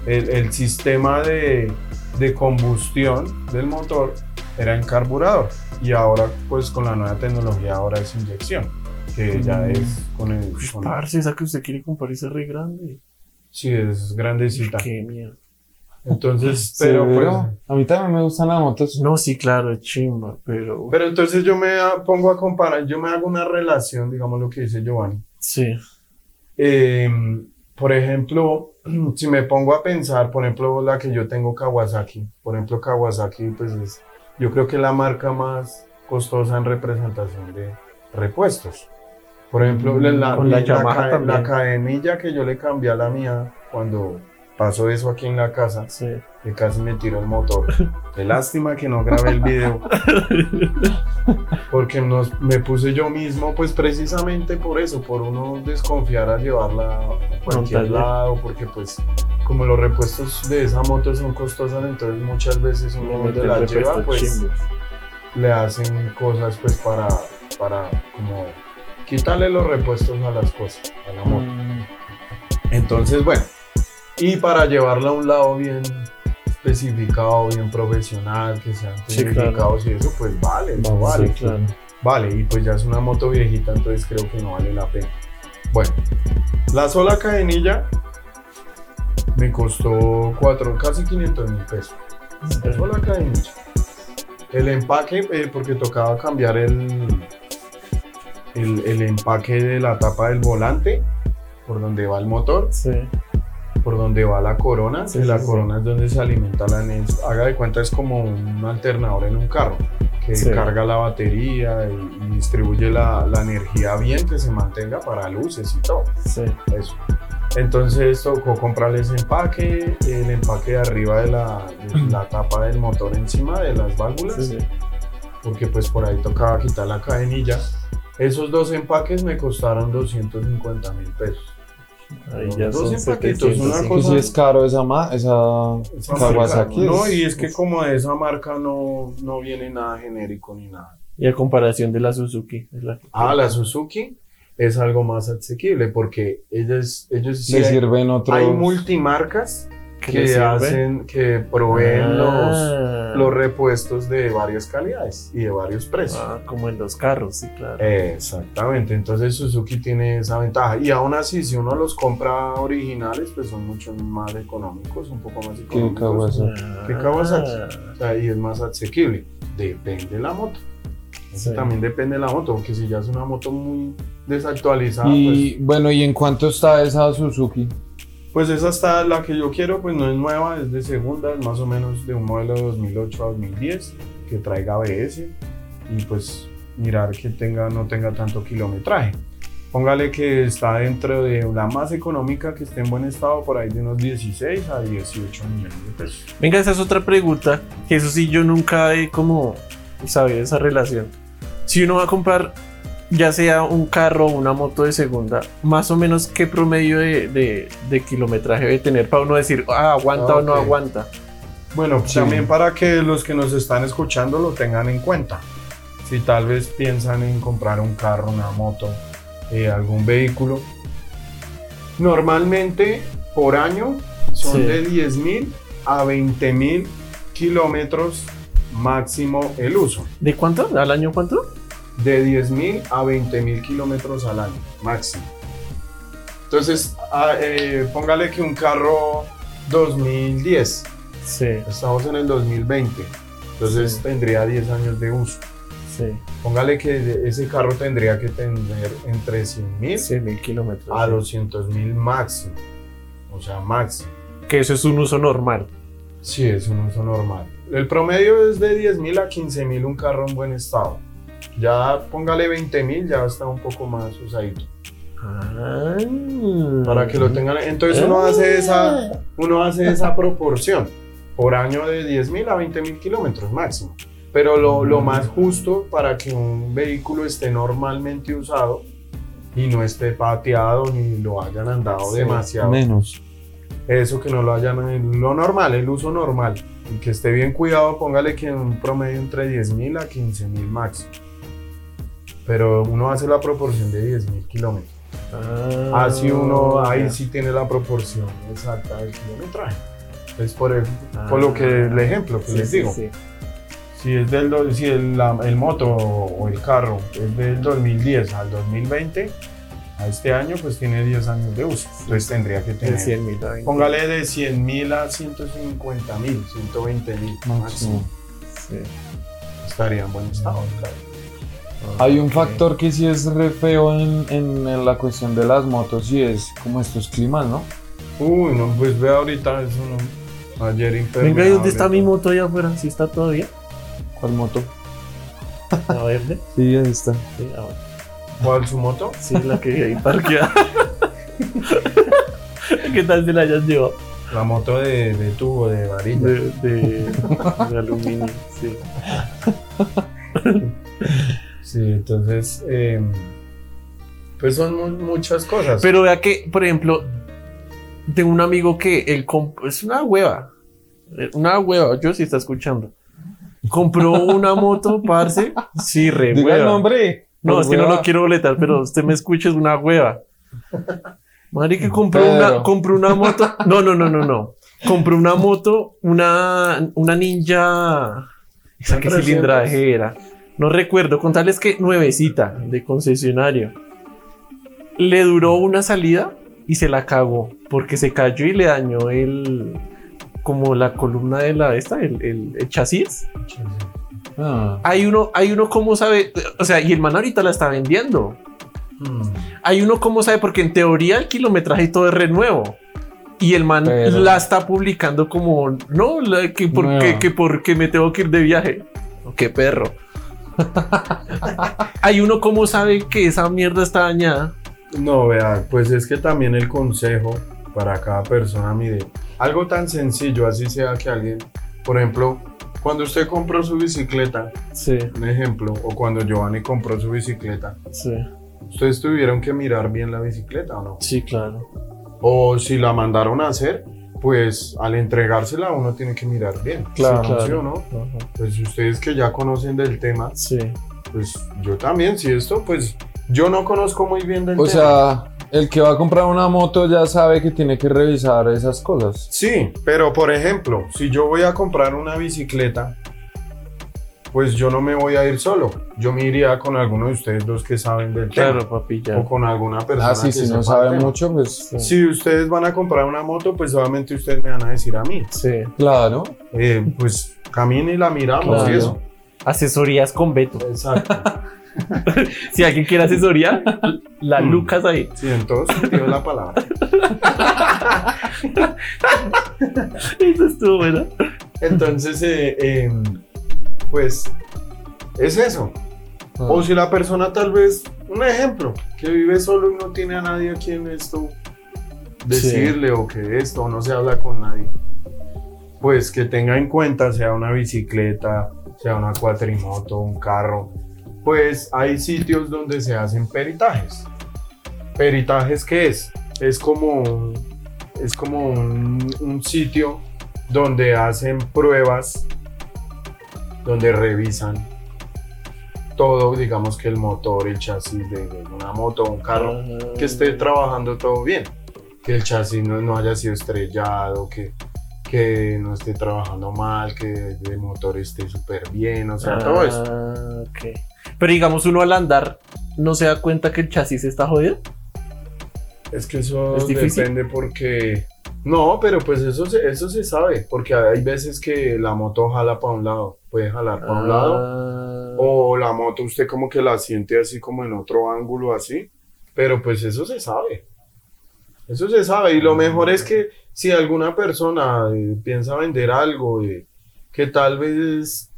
el, el sistema de, de combustión del motor era en carburador y ahora pues con la nueva tecnología ahora es inyección que ya Mm. es con el con- Parce, esa que usted quiere comprar esa re grande. sí es grandecita Qué mierda. entonces pero pues. A mí también me gustan las motos. No, sí, claro, chimba, pero. pero entonces yo me pongo a comparar yo me hago una relación digamos lo que dice Giovanni Sí. Eh, por ejemplo, si me pongo a pensar, por ejemplo, la que yo tengo Kawasaki, por ejemplo, Kawasaki, pues es, yo creo que es la marca más costosa en representación de repuestos. Por ejemplo, la, la- la la cadenilla que yo le cambié a la mía cuando pasó eso aquí en la casa, Sí. que casi me tiró el motor. Qué lástima que no grabé el video. Porque nos- me puse yo mismo, pues precisamente por eso, por uno desconfiar a llevarla a cualquier lado, porque pues como los repuestos de esa moto son costosas, entonces muchas veces uno donde la lleva, pues le hacen cosas pues para, para como quitarle los repuestos a las cosas, a la moto. Entonces, bueno, y para llevarla a un lado bien especificado, bien profesional, que sean Sí, claro. y eso, pues vale, vale. Sí, claro. Vale, y pues ya es una moto viejita, entonces creo que no vale la pena. Bueno, la sola cadenilla me costó cuatro, casi 500 mil pesos. La sola cadenilla. El empaque, eh, porque tocaba cambiar el, el, el empaque de la tapa del volante, por donde va el motor, Sí. por donde va la corona, Sí, que la sí, sí. corona es donde se alimenta la NES. Haga de cuenta, es como un alternador en un carro, que carga la batería y, y distribuye la, la energía bien, que se mantenga para luces y todo. Eso. Entonces tocó comprarle ese empaque, el empaque de arriba de la, de la tapa del motor encima de las válvulas, porque pues por ahí tocaba quitar la cadenilla. Esos dos empaques me costaron 250 mil pesos. Ahí Dos ya son empaquitos, una 700. Que cosa- sí es caro esa, ma esa Esa Kawasaki. marca, no, y es que como de esa marca no, no viene nada genérico ni nada. Y a comparación de la Suzuki. es la que- Ah, la Suzuki es algo más asequible porque ellos, ellos sí sirven otros. hay multimarcas ¿Qué que hacen, que proveen Ah. los, los repuestos de varias calidades y de varios precios. Ah, como en los carros, sí, claro. Exactamente, entonces Suzuki tiene esa ventaja y aún así si uno los compra originales pues son mucho más económicos, un poco más Que económicos. Kawasaki. ¿Qué Kawasaki? Ah. O sea, y es más asequible. Depende de la moto. Eso Sí. También depende de la moto, porque si ya es una moto muy desactualizada, Y bueno, ¿y en cuánto está esa Suzuki? Pues, esa está, la que yo quiero, pues no es nueva, es de segunda, es más o menos de un modelo de 2008 a 2010, que traiga ABS y pues mirar que tenga, no tenga tanto kilometraje. Póngale que está dentro de la más económica, que esté en buen estado, por ahí de unos 16 a 18 millones de pesos. Venga, esa es otra pregunta, que eso sí yo nunca he como sabido esa relación. Si uno va a comprar ya sea un carro o una moto de segunda, más o menos qué promedio de, de- de kilometraje debe tener para uno decir, ah, aguanta Ah, o no aguanta. Bueno, Sí. también para que los que nos están escuchando lo tengan en cuenta. Si tal vez piensan en comprar un carro, una moto, eh, algún vehículo, normalmente por año son Sí. de 10 mil a 20 mil kilómetros máximo el uso. ¿De cuánto? ¿Al año cuánto? De 10 mil a 20 mil kilómetros al año máximo. Entonces, ah, eh, póngale que un carro 2010 Sí, Estamos en el 2020, entonces Sí. tendría 10 años de uso. sí, Póngale que ese carro tendría que tener entre 100 mil 100 mil kilómetros. a sí. 200 mil máximo. O sea, máximo. Que eso es un uso normal. Sí, es un uso normal. El promedio es de 10 mil a 15 mil un carro en buen estado. Ya póngale 20 mil, ya está un poco más usadito. Ah. Para que lo tengan. Entonces uno hace esa, uno hace esa proporción por año de 10 mil a 20 mil kilómetros máximo. Pero lo, lo más justo para que un vehículo esté normalmente usado y no esté pateado ni lo hayan andado Sí, demasiado. Menos. eso que no lo hayan lo normal, el uso normal. Y que esté bien cuidado, póngale que en un promedio entre 10.000 a 15.000 máximo. Pero uno hace la proporción de 10.000 kilómetros. Ah, Así uno ahí ya. sí tiene la proporción exacta del kilometraje. Es por, el, Ah. por lo que el ejemplo que Sí, les sí, digo. sí. Si es del si el, la- el moto o el carro es del 2010 al 2020, a este año pues tiene 10 años de uso. Entonces tendría que De tener. 100 mil a 20. Póngale de 100 mil a 150 mil, 120 mil máximo. Sí. Estaría en buen estado. claro. Hay un factor que sí es re feo en, en- en la cuestión de las motos y es como estos climas, ¿no? Uy, no, pues ve ahorita eso no. Ayer impermeable. Venga, ¿y dónde está mi moto allá afuera? ¿Sí está todavía? ¿Cuál moto? ¿La verde? Sí, ahí está. Sí, ah, bueno. ¿Cuál su moto? Sí, la que hay parqueada. ¿Qué tal se la hayan llevado? La moto de, de tubo, de varilla. De, de, de aluminio, sí. Sí, entonces, eh, pues son mu- muchas cosas. Pero vea que, por ejemplo, tengo un amigo que él es una hueva. Eh, Una hueva, yo sí está escuchando. Compró una moto, parce. Sí, re Diga el hueva. nombre. No, es que no lo quiero boletar, pero usted me escucha, es una hueva. Madre que compró una, compró una moto. No, no, no, no, no. Compró una moto, una, una ninja. ¿Esa qué 300. No recuerdo. Contarles que nuevecita de concesionario. Le duró una salida y se la cagó porque se cayó y le dañó el. Como la columna de la esta, el, el- el chasis. Ah, Hay uno, hay uno como sabe, o sea, y el man ahorita la está vendiendo. Mm. Hay uno como sabe, porque en teoría el kilometraje y todo es renuevo. Y el man Pero- la está publicando como, no, la- que, porque, que porque me tengo que ir de viaje. Qué perro. Hay uno como sabe que esa mierda está dañada. No, vea, pues es que también el consejo para cada persona, mire, algo tan sencillo, así sea que alguien, por ejemplo, cuando usted compró su bicicleta, Sí, un ejemplo, o cuando Giovanni compró su bicicleta, sí, ustedes tuvieron que mirar bien la bicicleta o no. sí, claro. O si la mandaron a hacer, pues al entregársela uno tiene que mirar bien. Claro, si claro. ¿no? Pues ustedes que ya conocen del tema, Sí. pues yo también, si esto, pues yo no conozco muy bien del o tema. sea, el que va a comprar una moto ya sabe que tiene que revisar esas cosas. Sí, pero por ejemplo, si yo voy a comprar una bicicleta, pues yo no me voy a ir solo. Yo me iría con alguno de ustedes dos que saben del Claro, tema. papi, ya. O con alguna persona Ah, sí, que si no sabe tema. mucho, pues Si ustedes van a comprar una moto, pues obviamente ustedes me van a decir a mí. Sí. claro. Eh, pues camine y la miramos Claro. y eso. Asesorías con Beto. Exacto. Si alguien quiere asesoría, la Mm. Lucas ahí. Sí, en todo sentido la palabra. Eso estuvo bueno. Entonces, eh, eh, pues es eso. Ah. O si la persona tal vez, un ejemplo, que vive solo y no tiene a nadie a quien esto decirle o que esto no se habla con nadie, pues que tenga en cuenta, sea una bicicleta, sea una cuatrimoto, un carro, pues hay sitios donde se hacen peritajes. ¿Peritajes qué es? Es como, un- es como un, un sitio donde hacen pruebas, donde revisan todo, digamos que el motor, el chasis de, de una moto o un carro, que esté trabajando todo bien, que el chasis no, no haya sido estrellado, que, que no esté trabajando mal, que el motor esté súper bien, o sea, todo eso. Ah, ok. Pero digamos, uno al andar no se da cuenta que el chasis está jodido. Es que eso ¿Es difícil? depende porque... No, pero pues eso se, eso se sabe, porque hay veces que la moto jala para un lado, puede jalar para un lado, Ah, o la moto usted como que la siente así como en otro ángulo así, pero pues eso se sabe. Eso se sabe y lo mejor es que si alguna persona eh, piensa vender algo eh, que tal vez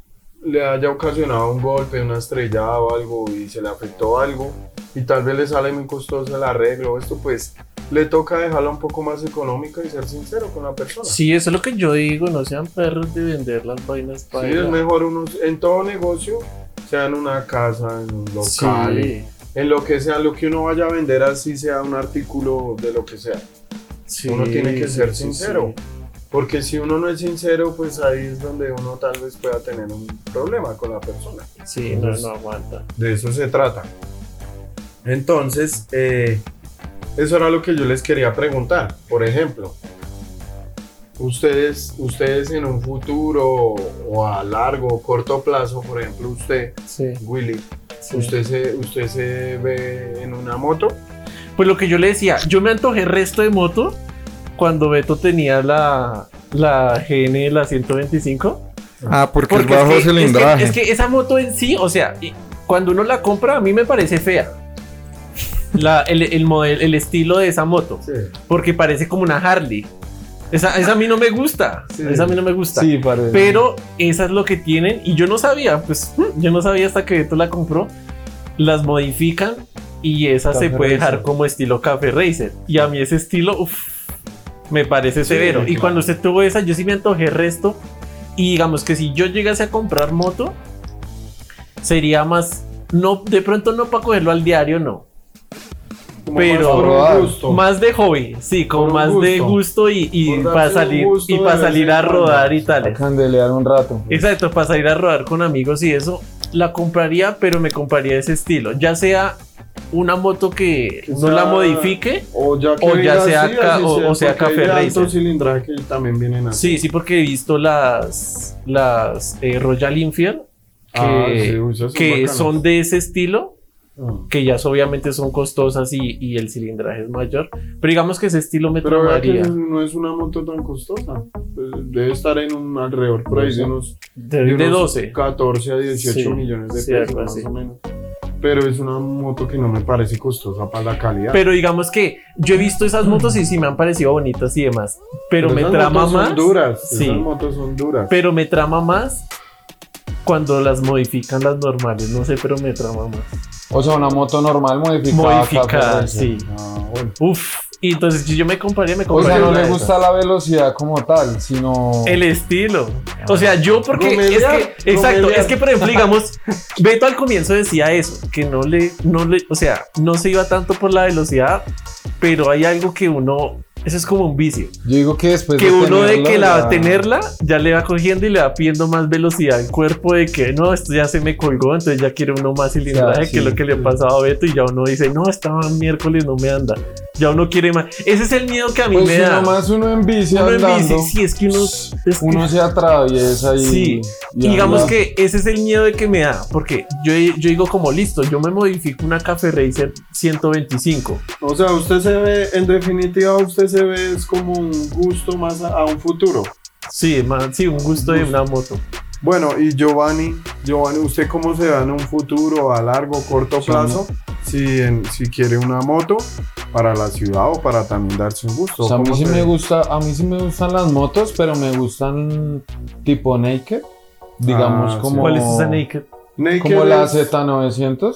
le haya ocasionado un golpe, una estrellada o algo y se le afectó algo y tal vez le sale muy costoso el arreglo o esto, pues le toca dejarla un poco más económica y ser sincero con la persona. Sí, eso es lo que yo digo. No sean perros de vender las vainas Sí, para. es mejor unos, en todo negocio, sea en una casa, en un local, Sí. en lo que sea, lo que uno vaya a vender así sea un artículo de lo que sea. Sí, uno tiene que sí, ser sí, sincero. sí. Porque si uno no es sincero, pues ahí es donde uno tal vez pueda tener un problema con la persona. Sí, no, no aguanta. De eso se trata. Entonces, eh, eso era lo que yo les quería preguntar. Por ejemplo, ustedes, ustedes en un futuro o a largo o corto plazo, por ejemplo, usted, Sí, Willy, sí. usted se, usted se ve en una moto. Pues lo que yo le decía, yo me antojé resto de moto cuando Beto tenía la, la GN, la 125. Ah, porque, Porque es bajo es que, cilindraje. Es que, es que esa moto en sí, o sea, y cuando uno la compra, a mí me parece fea. La, el, el, model- el estilo de esa moto. Sí. Porque parece como una Harley. Esa, esa a mí no me gusta. Sí. Esa a mí no me gusta. Sí, parece. Pero esa es lo que tienen. Y yo no sabía, pues yo no sabía hasta que Beto la compró. Las modifican y esa se Café puede dejar Racer. como estilo Café Racer. Y a mí ese estilo, uff, me parece severo. y claro. cuando usted tuvo esa, yo sí me antojé resto. Y digamos que si yo llegase a comprar moto, sería más, no, de pronto no para cogerlo al diario, no. Como Pero- más gusto. De hobby, sí, como más de gusto. y, y para salir, y para salir a rodar y A tales. candelear un rato. Exacto, para salir a rodar con amigos y eso, la compraría, pero me compraría ese estilo. Ya sea una moto que no la sea- modifique. O ya, que o ya sea así, ca- así o- o sea porque hay café racer. cilindraje también vienen así. Sí, sí, porque he visto las, las eh, Royal Enfield que, Ah, sí, que son de ese estilo. Que ya obviamente son costosas y, y el cilindraje es mayor. Pero digamos que ese estilo me Pero vea que no es una moto tan costosa. Pues, Debe estar en un alrededor por ahí de unos, De, de unos 12. 14 a 18 Sí, millones de sí, pesos, más así. o menos. Pero es una moto que no me parece costosa para la calidad. Pero digamos que yo he visto esas motos y sí me han parecido bonitas y demás. Pero, me esas trama motos más. Son duras. Sí. Esas motos son duras. Pero me trama más cuando las modifican las normales. No sé, pero me trama más. O sea, una moto normal modificada. Modificada, sí. Ah, bueno. Uf. Y entonces si yo me compraría, me O sea, compraría no le gusta la velocidad como tal, sino. El estilo. O sea, yo porque es que exacto, es que por ejemplo, digamos, Beto al comienzo decía eso, que no le no le, o sea, no se iba tanto por la velocidad, pero hay algo que uno eso es como un vicio, Yo digo que después que uno de que la ya- tenerla ya le va cogiendo y le va pidiendo más velocidad al cuerpo de que no, esto ya se me colgó, entonces ya quiere uno más cilindraje, que es lo sí, que le ha pasado a Beto y ya uno dice, "No, estaba miércoles no me anda." Ya uno quiere más. Ese es el miedo que a mí Pues me da. nomás uno en bici Uno en andando, bici, sí, es que uno es que- uno se atraviesa y... Sí, y digamos anda. que ese es el miedo de que me da, porque yo, yo digo como listo, yo me modifico una Café Racer 125. O sea, usted se ve, en definitiva, usted se ve es como un gusto más a, a un futuro. Sí, man, sí, un gusto de una moto. Bueno, y Giovanni, Giovanni, ¿usted cómo se da en un futuro a largo, corto Sí, plazo? Si, en- si quiere una moto para la ciudad o para también darse un gusto. O sea, a mí ¿Cómo sí se me gusta, a mí sí me gustan las motos, pero me gustan tipo naked, digamos Ah, sí. como ¿Cuál es esa Naked? Naked como la es- Z900,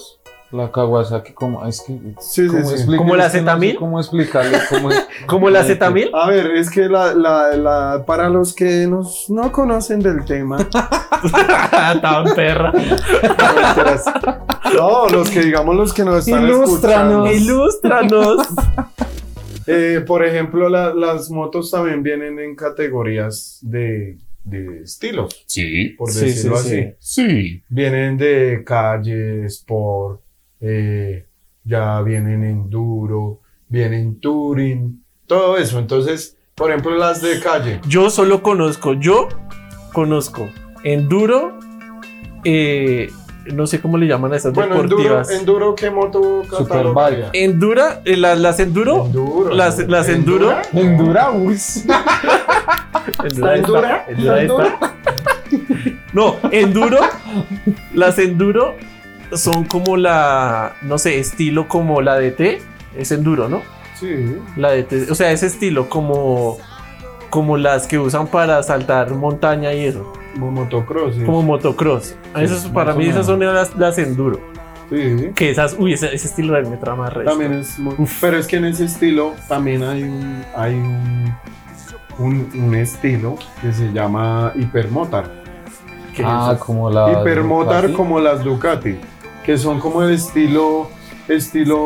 la Kawasaki, como es que Sí, sí, ¿cómo sí. ¿Como la que no sé Z1000? ¿Cómo explicarle cómo es? ¿Como la Naked. Z1000? A ver, es que la, la, la- para los que nos, no conocen del tema, Tan perra. no, los que digamos los que nos están Ilústranos. escuchando. Ilústranos. Eh, por ejemplo, la- las motos también vienen en categorías de, de estilos, Sí, por Sí, decirlo sí, así. sí. sí. Vienen de calle, sport, eh, ya vienen enduro, vienen touring, todo eso. Entonces, por ejemplo, las de calle. Yo solo conozco, yo conozco Enduro, eh, no sé cómo le llaman a esas Bueno, enduro, deportivas. enduro, ¿qué moto catalogaría? Endura, eh, la- las Enduro. Enduro. Las- las enduro. Endura, sí. Endura endura? endura esta. No, enduro. Las enduro son como la, no sé, estilo como la DT. Es enduro, ¿no? Sí. La DT, o sea, ese estilo como, como las que usan para saltar montaña y eso, Como motocross. sí. como motocross. Esas, para más mí esas son las, las enduro. Sí. Que esas, uy, ese, ese estilo de me trama resto. También es muy, pero es que en ese estilo también hay un hay un, un, un estilo que se llama hipermotar. Ah, como la hipermotar Ducati. como las Ducati, que son como el estilo estilo,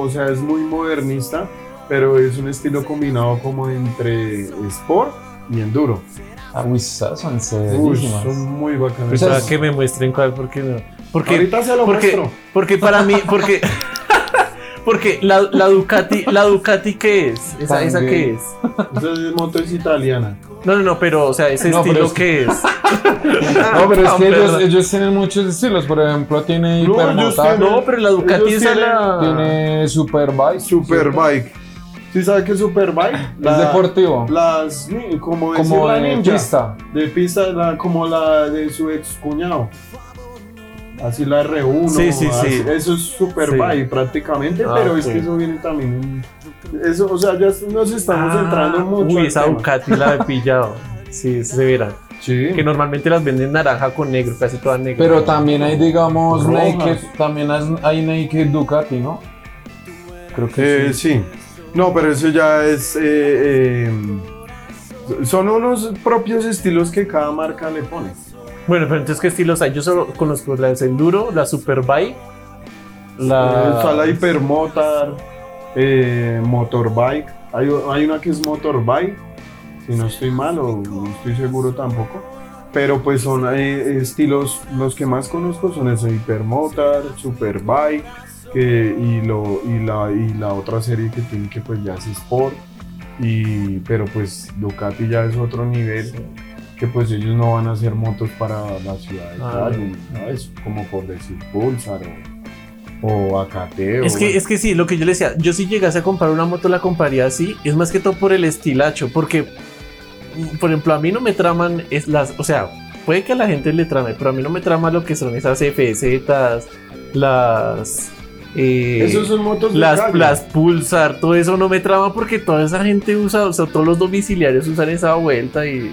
o sea, es muy modernista, pero es un estilo combinado como entre sport y enduro. Ah, uy, son Uy, severísimas. son muy bacanas. Esas- que me muestren cuál, porque no. Porque, Ahorita se lo porque, muestro. porque para mí, porque, porque la, la Ducati, la Ducati ¿qué es? Esa, esa qué es? Esa es- moto es italiana. No, no, no, pero, o sea, ese No, estilo es- ¿qué es? No, pero es que ellos, ellos tienen muchos estilos. Por ejemplo, tiene No, pero la Ducati es tienen- la... tiene superbike. Superbike. ¿Sí sabe qué es Superbike? Es deportivo. Las, como decir como la de ninja. pista. De pista, la- como la de su ex cuñado. Así la R1. Sí, sí, así- sí. Eso es Superbike prácticamente, Ah, pero es que eso viene también Eso, o sea, ya nos estamos Ah, entrando mucho. Uy, esa. Ducati la he pillado. Sí, se verá. Sí. Que normalmente las venden naranja con negro, casi toda negra. Pero también hay, digamos, Rojas. naked. También hay, hay naked Ducati, ¿no? Creo que Eh, sí. sí. No, pero eso ya es. eh, eh, son unos propios estilos que cada marca le pone. Bueno, pero entonces, ¿qué estilos hay? Yo solo conozco la de Enduro, la Superbike, la... Está la Hypermotor, eh, Motorbike. Hay, hay una que es Motorbike, si no estoy mal o no estoy seguro tampoco. Pero pues son eh, estilos, los que más conozco son ese Hypermotor, Superbike que, y, lo, y, la, y la otra serie que tiene que pues ya es Sport. Y, pero pues Ducati ya es otro nivel que pues ellos no van a hacer motos para la ciudad de Ah, Cali, de eso, como por decir Pulsar o, o AKT. o Es que, bueno. es que sí, lo que yo le decía, yo si llegase a comprar una moto la compraría así, es más que todo por el estilacho, porque, mm, por ejemplo, a mí no me traman es las, o sea, puede que a la gente le trame, pero a mí no me trama lo que son esas FZ, las... eh, Esos son motos las, las Pulsar, todo eso no me trama porque toda esa gente usa, o sea, todos los domiciliarios usan esa vuelta y, y,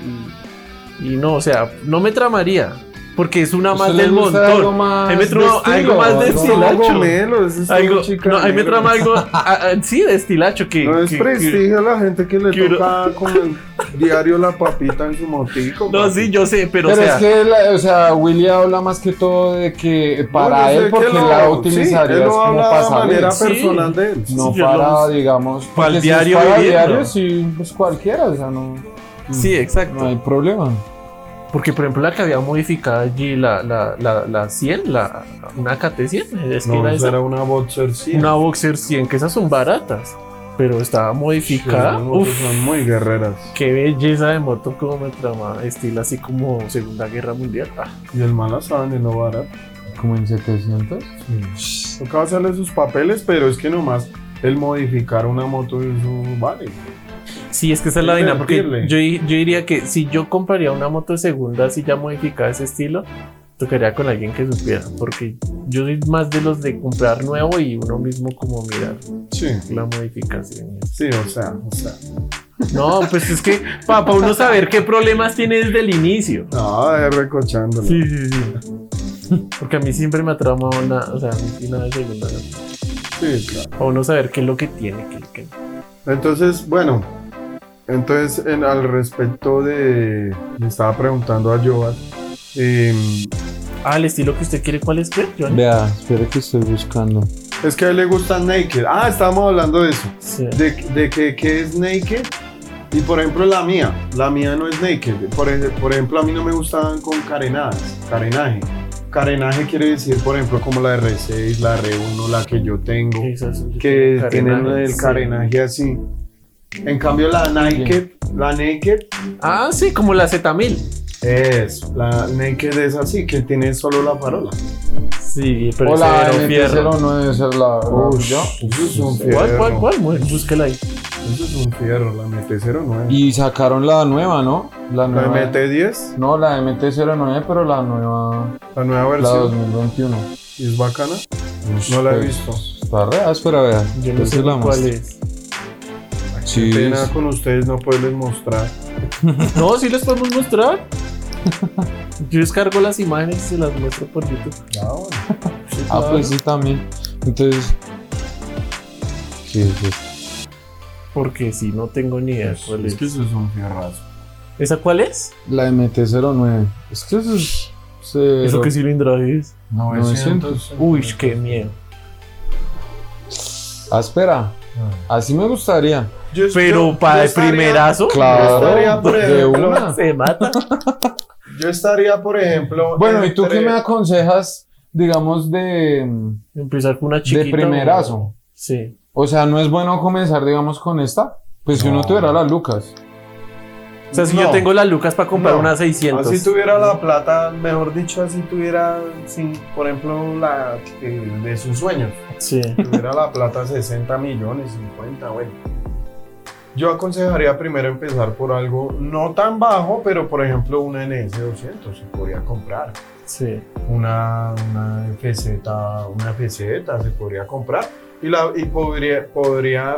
y no, o sea, no me tramaría porque es una más ¿Usted le del montón. algo más A me trama de algo más de estilacho. Esos son Algo, no, a mí me trama algo, ah, ah, sí, de estilacho que... No es que- que- prestigio a la gente que le que uno- toca como el diario la papita en su motico. no, papi. sí, yo sé, pero, Pero o sea, es que, la- o sea, Willy habla más que todo de que para No, él, porque que lo- la sí, utilizaría él lo como habla de pasar manera Sí. personal de él. No Sí, para, lo- digamos, Para el porque si es diario para diario, sí, pues cualquiera, o sea, no, sí, exacto. no hay problema. Porque, por ejemplo, la que había modificado allí, la, la, la, la 100, la, una KT100, es que No, era esa era una Boxer 100. Una Boxer 100, que esas son baratas, pero estaba modificada. Uf, son muy guerreras. qué belleza de moto, como me trama, estilo así como Segunda Guerra Mundial. Ah, Y el mala saben de no barato. Como en 700. Toca hacerle sus papeles, pero es que nomás el modificar una moto eso vale. Sí, es que esa es la porque Invertirle. yo, di- yo diría que si yo compraría una moto de segunda así ya modificada de ese estilo, tocaría con alguien que supiera, porque yo soy más de los de comprar nuevo y uno mismo como mirar Sí. la modificación. Sí, o sea, o sea. No, pues es que para uno saber qué problemas tiene desde el inicio. No, es recochándolo. Sí, sí, sí. Porque a mí siempre me ha tramado una, o sea, a mí nada de segunda. Sí, claro. Para uno saber qué es lo que tiene, qué, qué no. Entonces, bueno, entonces en, al respecto de, le estaba preguntando a Joas, em, Ah, el estilo que usted quiere, ¿cuál es? ¿Qué? Vea, espera que estoy buscando. es que a él le gusta Naked. Ah, estábamos hablando de eso, Sí. de, de que, que es Naked. Y por ejemplo la mía, la mía no es naked. Por, por ejemplo, a mí no me gustan con carenadas, carenaje. Carenaje quiere decir, por ejemplo, como la R6, la R1, la que yo tengo. Esas que carenaje, tienen el sí. carenaje así. En cambio la Naked, la Naked Ah, sí, como la Z1000. es, la Naked es así, que tiene solo la farola. Sí, pero o ese la era un fierro. MT-09, esa es la, Uy, yo. eso es un fierro. ¿Cuál, cuál, cuál? Búsquela ahí. Eso es un fierro, la MT-09. Y sacaron la nueva, ¿no? La La nueva. MT-10, No, la MT-09, pero la nueva, la nueva la versión, 2021. y es bacana. No la he Pues, visto. Está re áspera, vea. Yo no Esa sé es la cuál es. Sí, Qué pena es- con ustedes no poderles mostrar. No, sí les podemos mostrar. Yo descargo las imágenes y se las muestro por YouTube. Ah, bueno. Sí, Ah, claro. pues sí, también. Entonces. Sí, sí. Porque si no tengo ni idea cuál Es es. que eso es un fierrazo. ¿Esa cuál es? La MT-09. Es que eso es. cero- ¿Eso qué cilindraje es? 900. Uy, qué miedo. Áspera. Así me gustaría. Yo- Pero yo- para el estaría- primerazo, Claro, estaría, por de ejemplo, una. se mata. Yo estaría, por ejemplo. Bueno, ¿y tú entre- qué me aconsejas, digamos, de, Empezar con una chiquita. de primerazo? Sí. O sea, ¿no es bueno comenzar, digamos, con esta? Pues si uno No. tuviera las lucas. O sea, si No. yo tengo las lucas para comprar No. unas 600. Así tuviera la plata, mejor dicho, así tuviera, sin, por ejemplo, la eh, de sus sueños. Sí. Tuviera la plata 60 millones, 50, bueno. Yo aconsejaría primero empezar por algo no tan bajo, pero por ejemplo una NS200 se podría comprar. Sí. Una, una FZ, una FZ se podría comprar. Y, la, y podría, podría,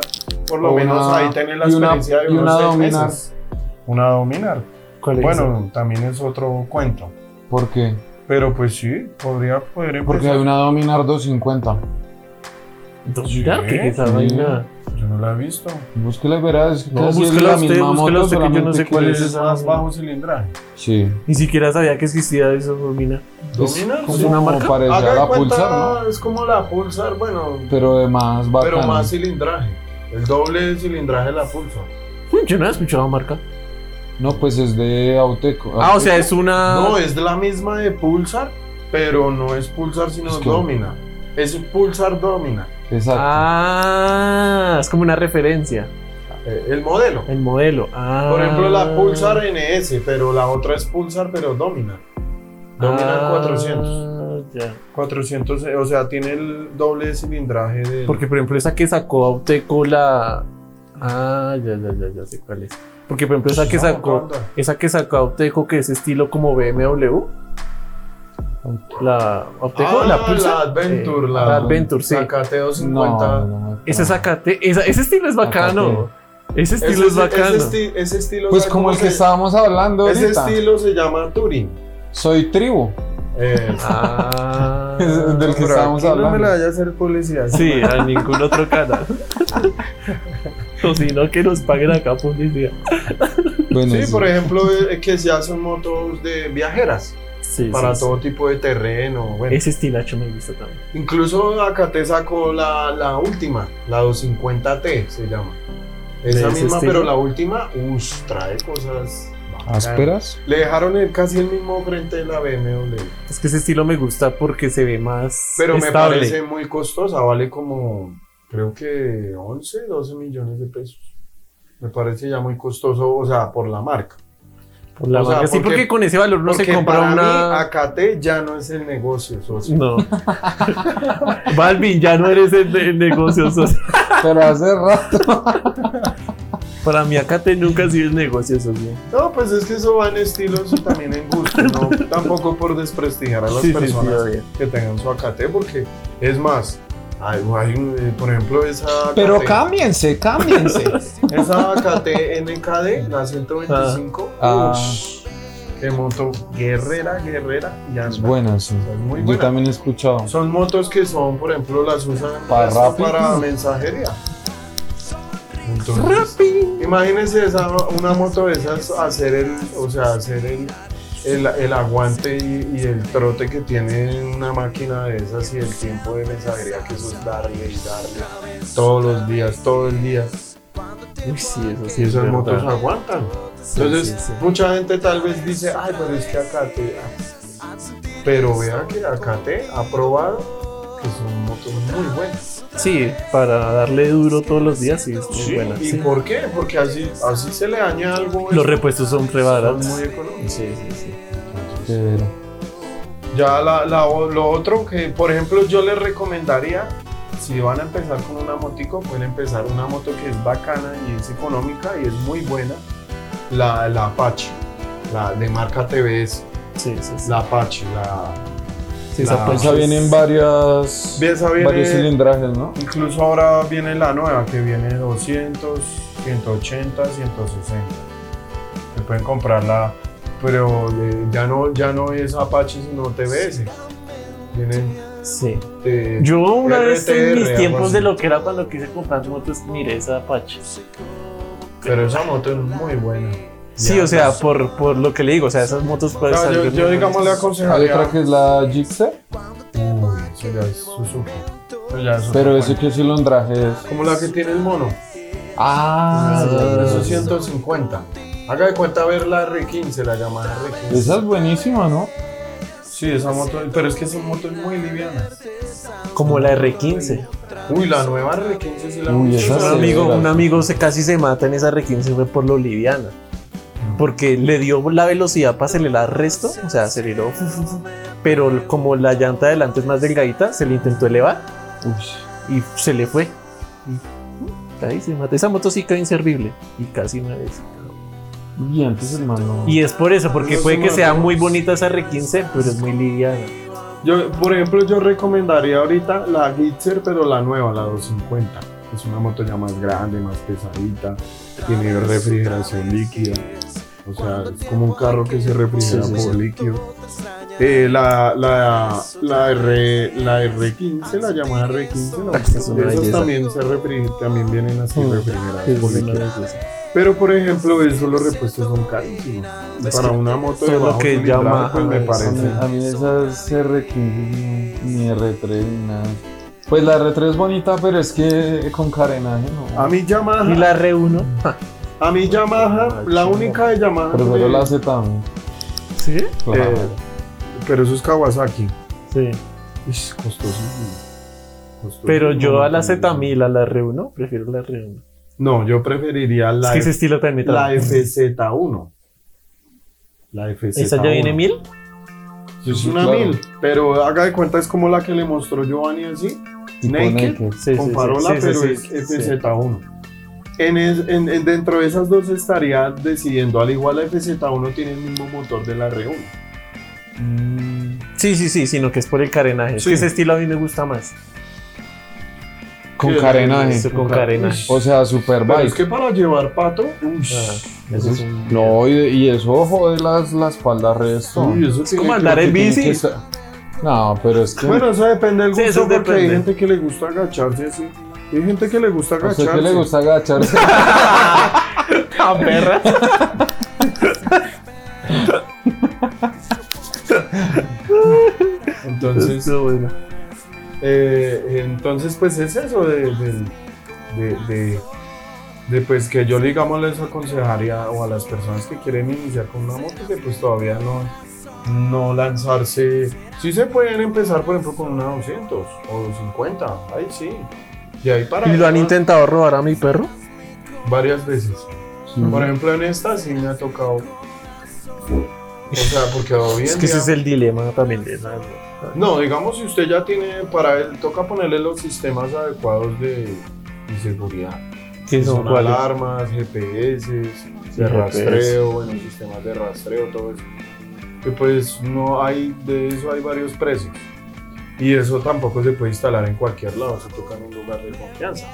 por lo O menos una- ahí tener la y una- experiencia de unos una seis Dominar. meses. Una dominar. ¿Cuál es Bueno, también es otro cuento. ¿Por qué? Pero pues sí, podría poder empezar. Porque hay una Dominar 250. Dominar, ¿qué es esa Sí. vaina? Yo no la he visto. Búsquela verás. No, es búsquela la usted, misma búsquela usted, que yo no sé cuál es Es esa. más bajo cilindraje. Sí. Ni siquiera sabía que existía eso, Dominar. Dominar, como sí. una marca? parecía Haga de la cuenta, Pulsar, ¿no? Es como la Pulsar, bueno, Pero de más bacana. pero más cilindraje. El doble cilindraje de la Pulsar. Yo no he escuchado la marca. No, pues es de Auteco. Ah, o sea, es una. No, es de la misma de Pulsar, pero no es Pulsar sino Es que- Domina. Es Pulsar Domina. Exacto. Ah, es como una referencia. eh, el modelo. El modelo. Ah. Por ejemplo, la Pulsar NS, pero la otra es Pulsar, pero Domina. Domina Ah, 400. Ya. 400, eh, o sea, tiene el doble de cilindraje del... Porque, por ejemplo, esa que sacó Auteco la. Ah, ya, ya, ya, ya sé cuál es. Porque, por ejemplo, esa que No, sacó. Esa que sacó Auteco, que es estilo como BMW. La Auteco, Ah, la Pulsar. la Adventure, Eh, la, la Adventure, sí. La KT250. no, no, Ese esa- ese estilo es bacano. Ese Ese, estilo es bacano. ese, esti- ese estilo. Pues ¿sabe como el que se- estábamos hablando Ese ahorita. estilo se llama Touring. Soy tribu. Eh, Ah, Es del que estábamos aquí No me hablando. la vaya a hacer publicidad. Sí, a ningún otro canal. o si no, que nos paguen acá publicidad. Bueno, Sí, sí. por ejemplo, eh, que ya son motos de viajeras Sí, para sí, todo tipo de terreno. Bueno, Ese estilacho me gusta también. incluso acá te sacó la, la última, la 250T se llama. Esa misma, estilo? pero la última, uff, trae cosas. bacanas. ¿Ásperas? Le dejaron el- casi el mismo frente de la BMW. Es que ese estilo me gusta porque se ve más Pero me parece muy costosa, vale como, creo que 11, 12 millones de pesos. Me parece ya muy costoso, o sea, por la marca. Por la o sea, marca. Sí, porque- con ese valor no se compra para una. mí, AKT ya no es el negocio, socio. No. Balvin, ya no eres el, el negocio. socio. Pero hace rato. Para mí, Acate nunca ha sido el negocio, socio. No, pues es que eso va en estilos y también en gustos, no tampoco por desprestigiar a las Sí, sí, sí, personas que tengan su AKT, porque es más, hay, hay eh, por ejemplo, esa Pero cámbiense, cámbiense. Esa AKT NKD, la 125, Ah. ush, qué moto guerrera, guerrera, y anda. Es buena, sí. Es muy Yo buena. también he escuchado. Son motos que son, por ejemplo, las usan Para para mensajería. Entonces, imagínense esa, una moto de esas hacer el, o sea, hacer el, el, el aguante y, y el trote que tiene una máquina de esas y el tiempo de mensajería que eso es darle y darle todos los días, todo el día. Uy, sí, eso sí. Y es esas verdad. motos aguantan. Entonces, sí, sí. mucha gente tal vez dice, ay, pero es que Acate. ah". Pero vea que Acate ha probado que son motos muy buenas. Sí, para darle duro todos los días, sí, es muy Sí, buena. ¿Y por qué? Porque así, así se le daña algo. Los repuestos son re son muy económicos. Sí, sí, sí. Pero, Ya la, la- lo otro que, por ejemplo, yo les recomendaría, si van a empezar con una motico, pueden empezar una moto que es bacana y es económica y es muy buena, la, la Apache, la de marca TVS, Sí, sí, sí. la Apache, la... Sí, la- esa Apache esa es- viene en varias. Bien, esa viene- varios cilindrajes, ¿no? Incluso ahora viene la nueva que viene 200, 180, 160. Se pueden comprarla, pero ya no, ya no es Apache sino TBS. Vienen Sí. de- Yo una vez en mis tiempos de lo que era cuando quise comprar motos, miré esa Apache. Pero esa moto es muy buena. Sí, Ya, o sea, pues, por, por lo que le digo, o sea, esas motos pueden no, yo, yo digamos le aconsejaría. otra que es la Gixxer. Uy, eso ya es Suzuki. Pues ya eso Pero se ese que cilindraje es. Como la que tiene el mono. Ah, Eso es 150. Haga de cuenta ver la R15, la llamada R15. Esa es buenísima, ¿no? Sí, esa moto, pero es que esa moto es muy liviana. Como la R15. Uy, la nueva R15 sí la Uy, esa Un sí, amigo, un amigo se casi se mata en esa R15 fue por lo liviana. Porque le dio la velocidad para acelerar resto, o sea, aceleró. Pero como la llanta de adelante es más delgadita, se le intentó elevar Uy. y se le fue. Y, ahí se mata. Esa moto sí quedó inservible. Y casi una vez. Y antes el mano. Y es por eso, porque puede que sea muy bonita esa R15, pero es muy liviana. Yo, por ejemplo, yo recomendaría ahorita la Gitzer, pero la nueva, la 250. Es una moto ya más grande, más pesadita, tiene refrigeración líquida. O sea, es como un carro que se refrigera Sí, sí, por sí. líquido. Eh, la, la, la, R, la R15, la llamada R15, la- es esas belleza. también, se refri- también vienen así Mm, refrigeradas por líquido. Pero por ejemplo, eso los repuestos son carísimos. Y Es para una moto de bajo que Yamaha pues me parece. mí, a mí esas R15 no, ni R3 ni nada. Pues la R3 es bonita, pero es que con carenaje no. A mí Yamaha, Y la R1. ja, a mí Yamaha, la única de Yamaha. Prefiero de- la Z mí. ¿Sí? Claro. eh, pero eso es Kawasaki. Sí. Es costosísimo. Costosísimo. Pero yo a la Z1000, a la R1, prefiero la R1. No, yo preferiría la, es que ese estilo también me la trae. FZ1. La FZ1. ¿Esa ya viene 1000? Sí, Es una claro. 1000, pero haga de cuenta es como la que le mostró Giovanni así. Naked. naked. Sí, con sí, parola, pero es sí. FZ1. En es- en- en- dentro de esas dos estaría decidiendo, al igual la FZ1 tiene el mismo motor de la R1. Mm, Sí, sí, sí, sino que es por el carenaje. Es que ese estilo a mí me gusta más. Con Sí, carenaje. Eso con carenaje. O sea, super Pero es que para llevar pato, Ah, Eso es- un- No, y, y eso jode las, la espalda resto. uy, eso Es como andar en bici. No, pero es que. Bueno, eso depende del Sí, gusto, eso porque hay depende. gente que le gusta agacharse así. Hay gente que le gusta ¿A agacharse. usted qué le gusta agacharse? ¡Ah, perra! Entonces, Estuvo bueno. Eh, entonces pues es eso de, de, de, pues que yo digamos les aconsejaría o a las personas que quieren iniciar con una moto que pues todavía no, no lanzarse. Sí se pueden empezar por ejemplo con una 200 o 250, ahí sí. Y ahí para ¿Y lo han intentado robar a mi perro? varias veces. Sí. Por ejemplo en esta sí me ha tocado. O sea, porque hoy en Es que ese es el dilema también de la... No, digamos si usted ya tiene, para él toca ponerle los sistemas adecuados de, de seguridad. ¿Qué Que son cuáles? alarmas, GPS, de rastreo, bueno, sistemas de rastreo, todo eso. Que pues no hay, de eso hay varios precios. Y eso tampoco se puede instalar en cualquier lado, se toca en un lugar de confianza.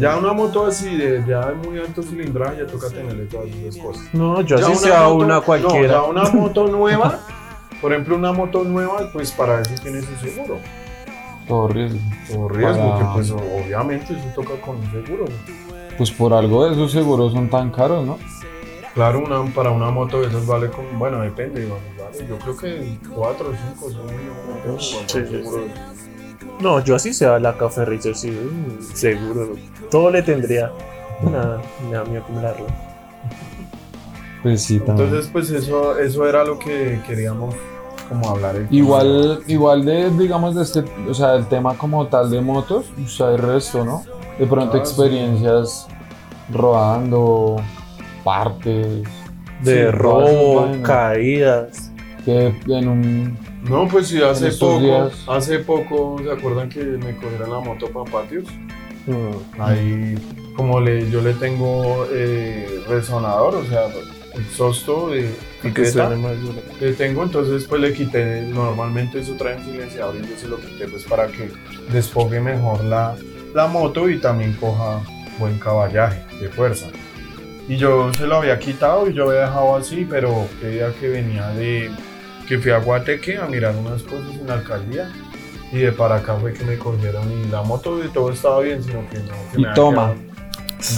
Ya una moto así, de ya de muy alto cilindraje, ya toca tenerle todas esas cosas. No, yo Ya así sea moto- una no, cualquiera. ya una moto nueva, por ejemplo, una moto nueva, pues para eso tiene su seguro. Todo riesgo. O riesgo, Para- que pues obviamente eso toca con un seguro. Pues por algo de esos seguros son tan caros, ¿no? Claro, una, para una moto de esas vale como, bueno, depende, digamos, vale. Yo creo que 4 o 5 son muy Sí, buenos sí, sí. seguros. No, yo así sea la Café Richard, sí, seguro. Todo le tendría. Nada, me da miedo acumularlo. Pues sí, también. Entonces, pues eso, eso era lo que queríamos como hablar. el- Igual, igual de, digamos, de este, o sea, el tema como tal de motos, o sea, el resto, ¿no? De pronto Ah, experiencias rodando, partes, De Sí, robo, caídas. que en un... No, pues sí, hace poco, días. hace poco, ¿se acuerdan que me cogieron la moto para patios? mm, Ahí, como le, yo le tengo eh, resonador, o sea, exhausto de duro. le tengo, entonces pues le quité, normalmente eso trae un silenciador y yo se lo quité pues para que desfogue mejor la, la moto y también coja buen caballaje de fuerza. Y yo se lo había quitado y yo había dejado así, pero que día que venía de, que fui a Guateque a mirar unas cosas en la alcaldía. Y de para acá fue que me cogieron y la moto y todo estaba bien, sino que no. que Y toma. quedado-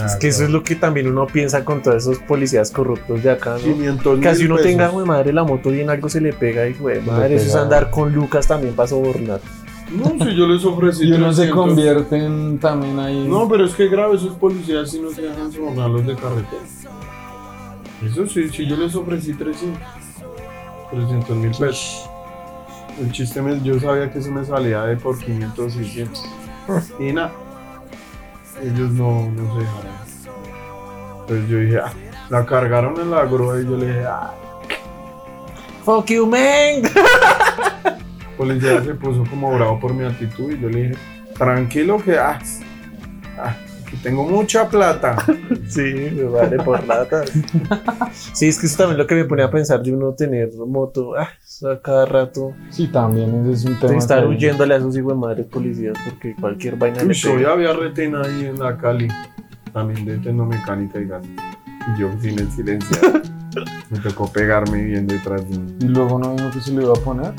Es que eso es lo que también uno piensa con todos esos policías corruptos de acá, ¿no? 500 Casi uno tenga, pesos. güey, madre, la moto bien algo se le pega y, güey, madre, eso es andar con Lucas también para sobornar. No, si yo les ofrecí Y uno se 300. convierte en también ahí. No, pero es que grave, esos policías si no se dejan sobornar los de carretera. Eso sí, si yo les ofrecí 300. 300 mil pesos. El chiste me, yo sabía que eso me salía de por 500, 600. Y nada, ellos no, no se dejaron. Entonces yo dije, ah, la cargaron en la grúa y yo le dije, ah, Fuck you, man. el policía se puso como bravo por mi actitud y yo le dije, tranquilo que, ah, ah, que tengo mucha plata. Sí, me vale por latas. Sí, es que eso también lo que me pone a pensar de uno tener moto, ah, eso a cada rato, Sí, también ese es un tema. de estar que- huyéndole a esos hijos de madres policías porque cualquier vaina Uy, le yo ya había retena ahí en la Cali, también de tecnomecánica y gas. Y yo sin el silencio. Me tocó pegarme bien detrás de mí. Y luego no dijo que se le iba a poner.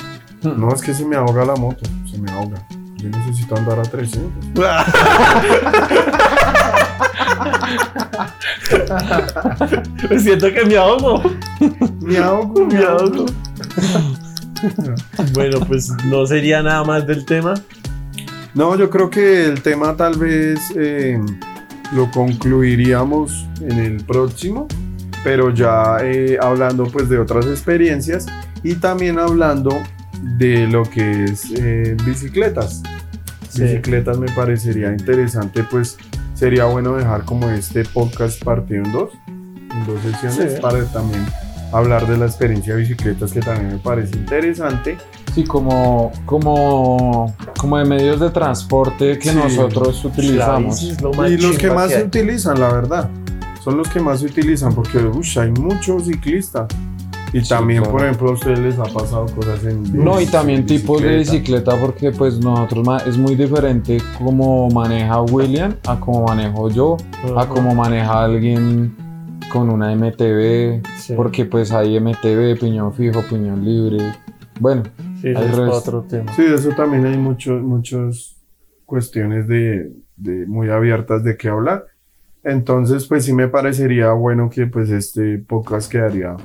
No, es que se me ahoga la moto, se me ahoga. Yo necesito andar a 300. Me siento que me ahogo. Me ahogo, Me ahogo. Bueno, pues no sería nada más del tema. No, yo creo que el tema tal vez eh, lo concluiríamos en el próximo, pero ya eh, hablando pues de otras experiencias y también hablando de lo que es eh, bicicletas. Sí. Bicicletas me parecería interesante, pues sería bueno dejar como este podcast partido en dos, en dos sesiones Sí. para también hablar de la experiencia de bicicletas que también me parece interesante. Sí, como, como, como de medios de transporte que Sí. nosotros utilizamos. Lo Y los que más se utilizan, la verdad. Son los que más se utilizan porque hay muchos ciclistas. Y Sí, también, claro. por ejemplo, a ustedes les ha pasado cosas en No, y también tipos de bicicleta. porque pues nosotros es muy diferente como maneja William a como manejo yo, a Ajá. como maneja alguien con una MTV, Sí. porque pues hay MTV, piñón fijo, piñón libre. Bueno, Sí, hay es otro tema. Sí, de eso también hay muchos, muchas cuestiones de, de muy abiertas de qué hablar. Entonces, pues sí me parecería bueno que pues este podcast quedaría,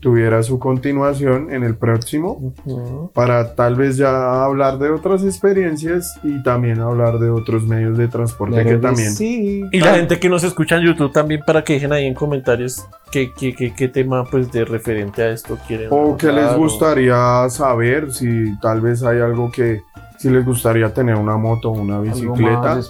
tuviera su continuación en el próximo. Ujú. para tal vez ya hablar de otras experiencias y también hablar de otros medios de transporte que claro también. sí. Y la gente que nos escucha en YouTube también para que dejen ahí en comentarios qué, qué, qué, qué tema pues de referente a esto quieren. O que les hablar, o- gustaría saber si tal vez hay algo que, si les gustaría tener una moto o una bicicleta,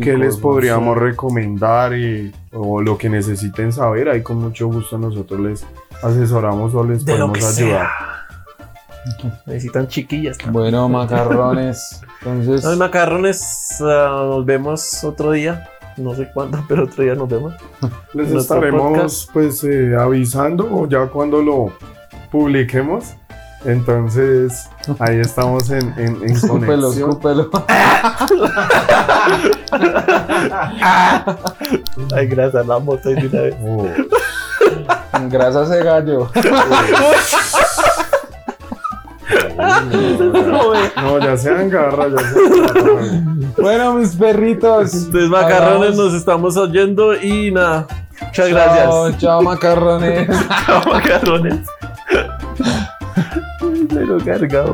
qué les no podríamos sé. recomendar y, o lo que necesiten saber, ahí con mucho gusto nosotros les asesoramos o les de lo podemos que ayudar. sea. Necesitan chiquillas. también. Bueno, macarrones. Entonces, Los macarrones, ah, nos vemos otro día. No sé cuándo, pero otro día nos vemos. Les nuestro estaremos podcast. pues eh, avisando o ya cuando lo publiquemos. Entonces ahí estamos en, en, en escúpelo, conexión. escúpelo. Ay, gracias a la moto de una vez. Oh. Grasas de gallo. No, ya se agarra, ya se agarra. Bueno, mis perritos. Entonces, macarrones, nos estamos oyendo y nada. Muchas Chao, gracias. Chao, macarrones. Chao, macarrones. Pero cargado.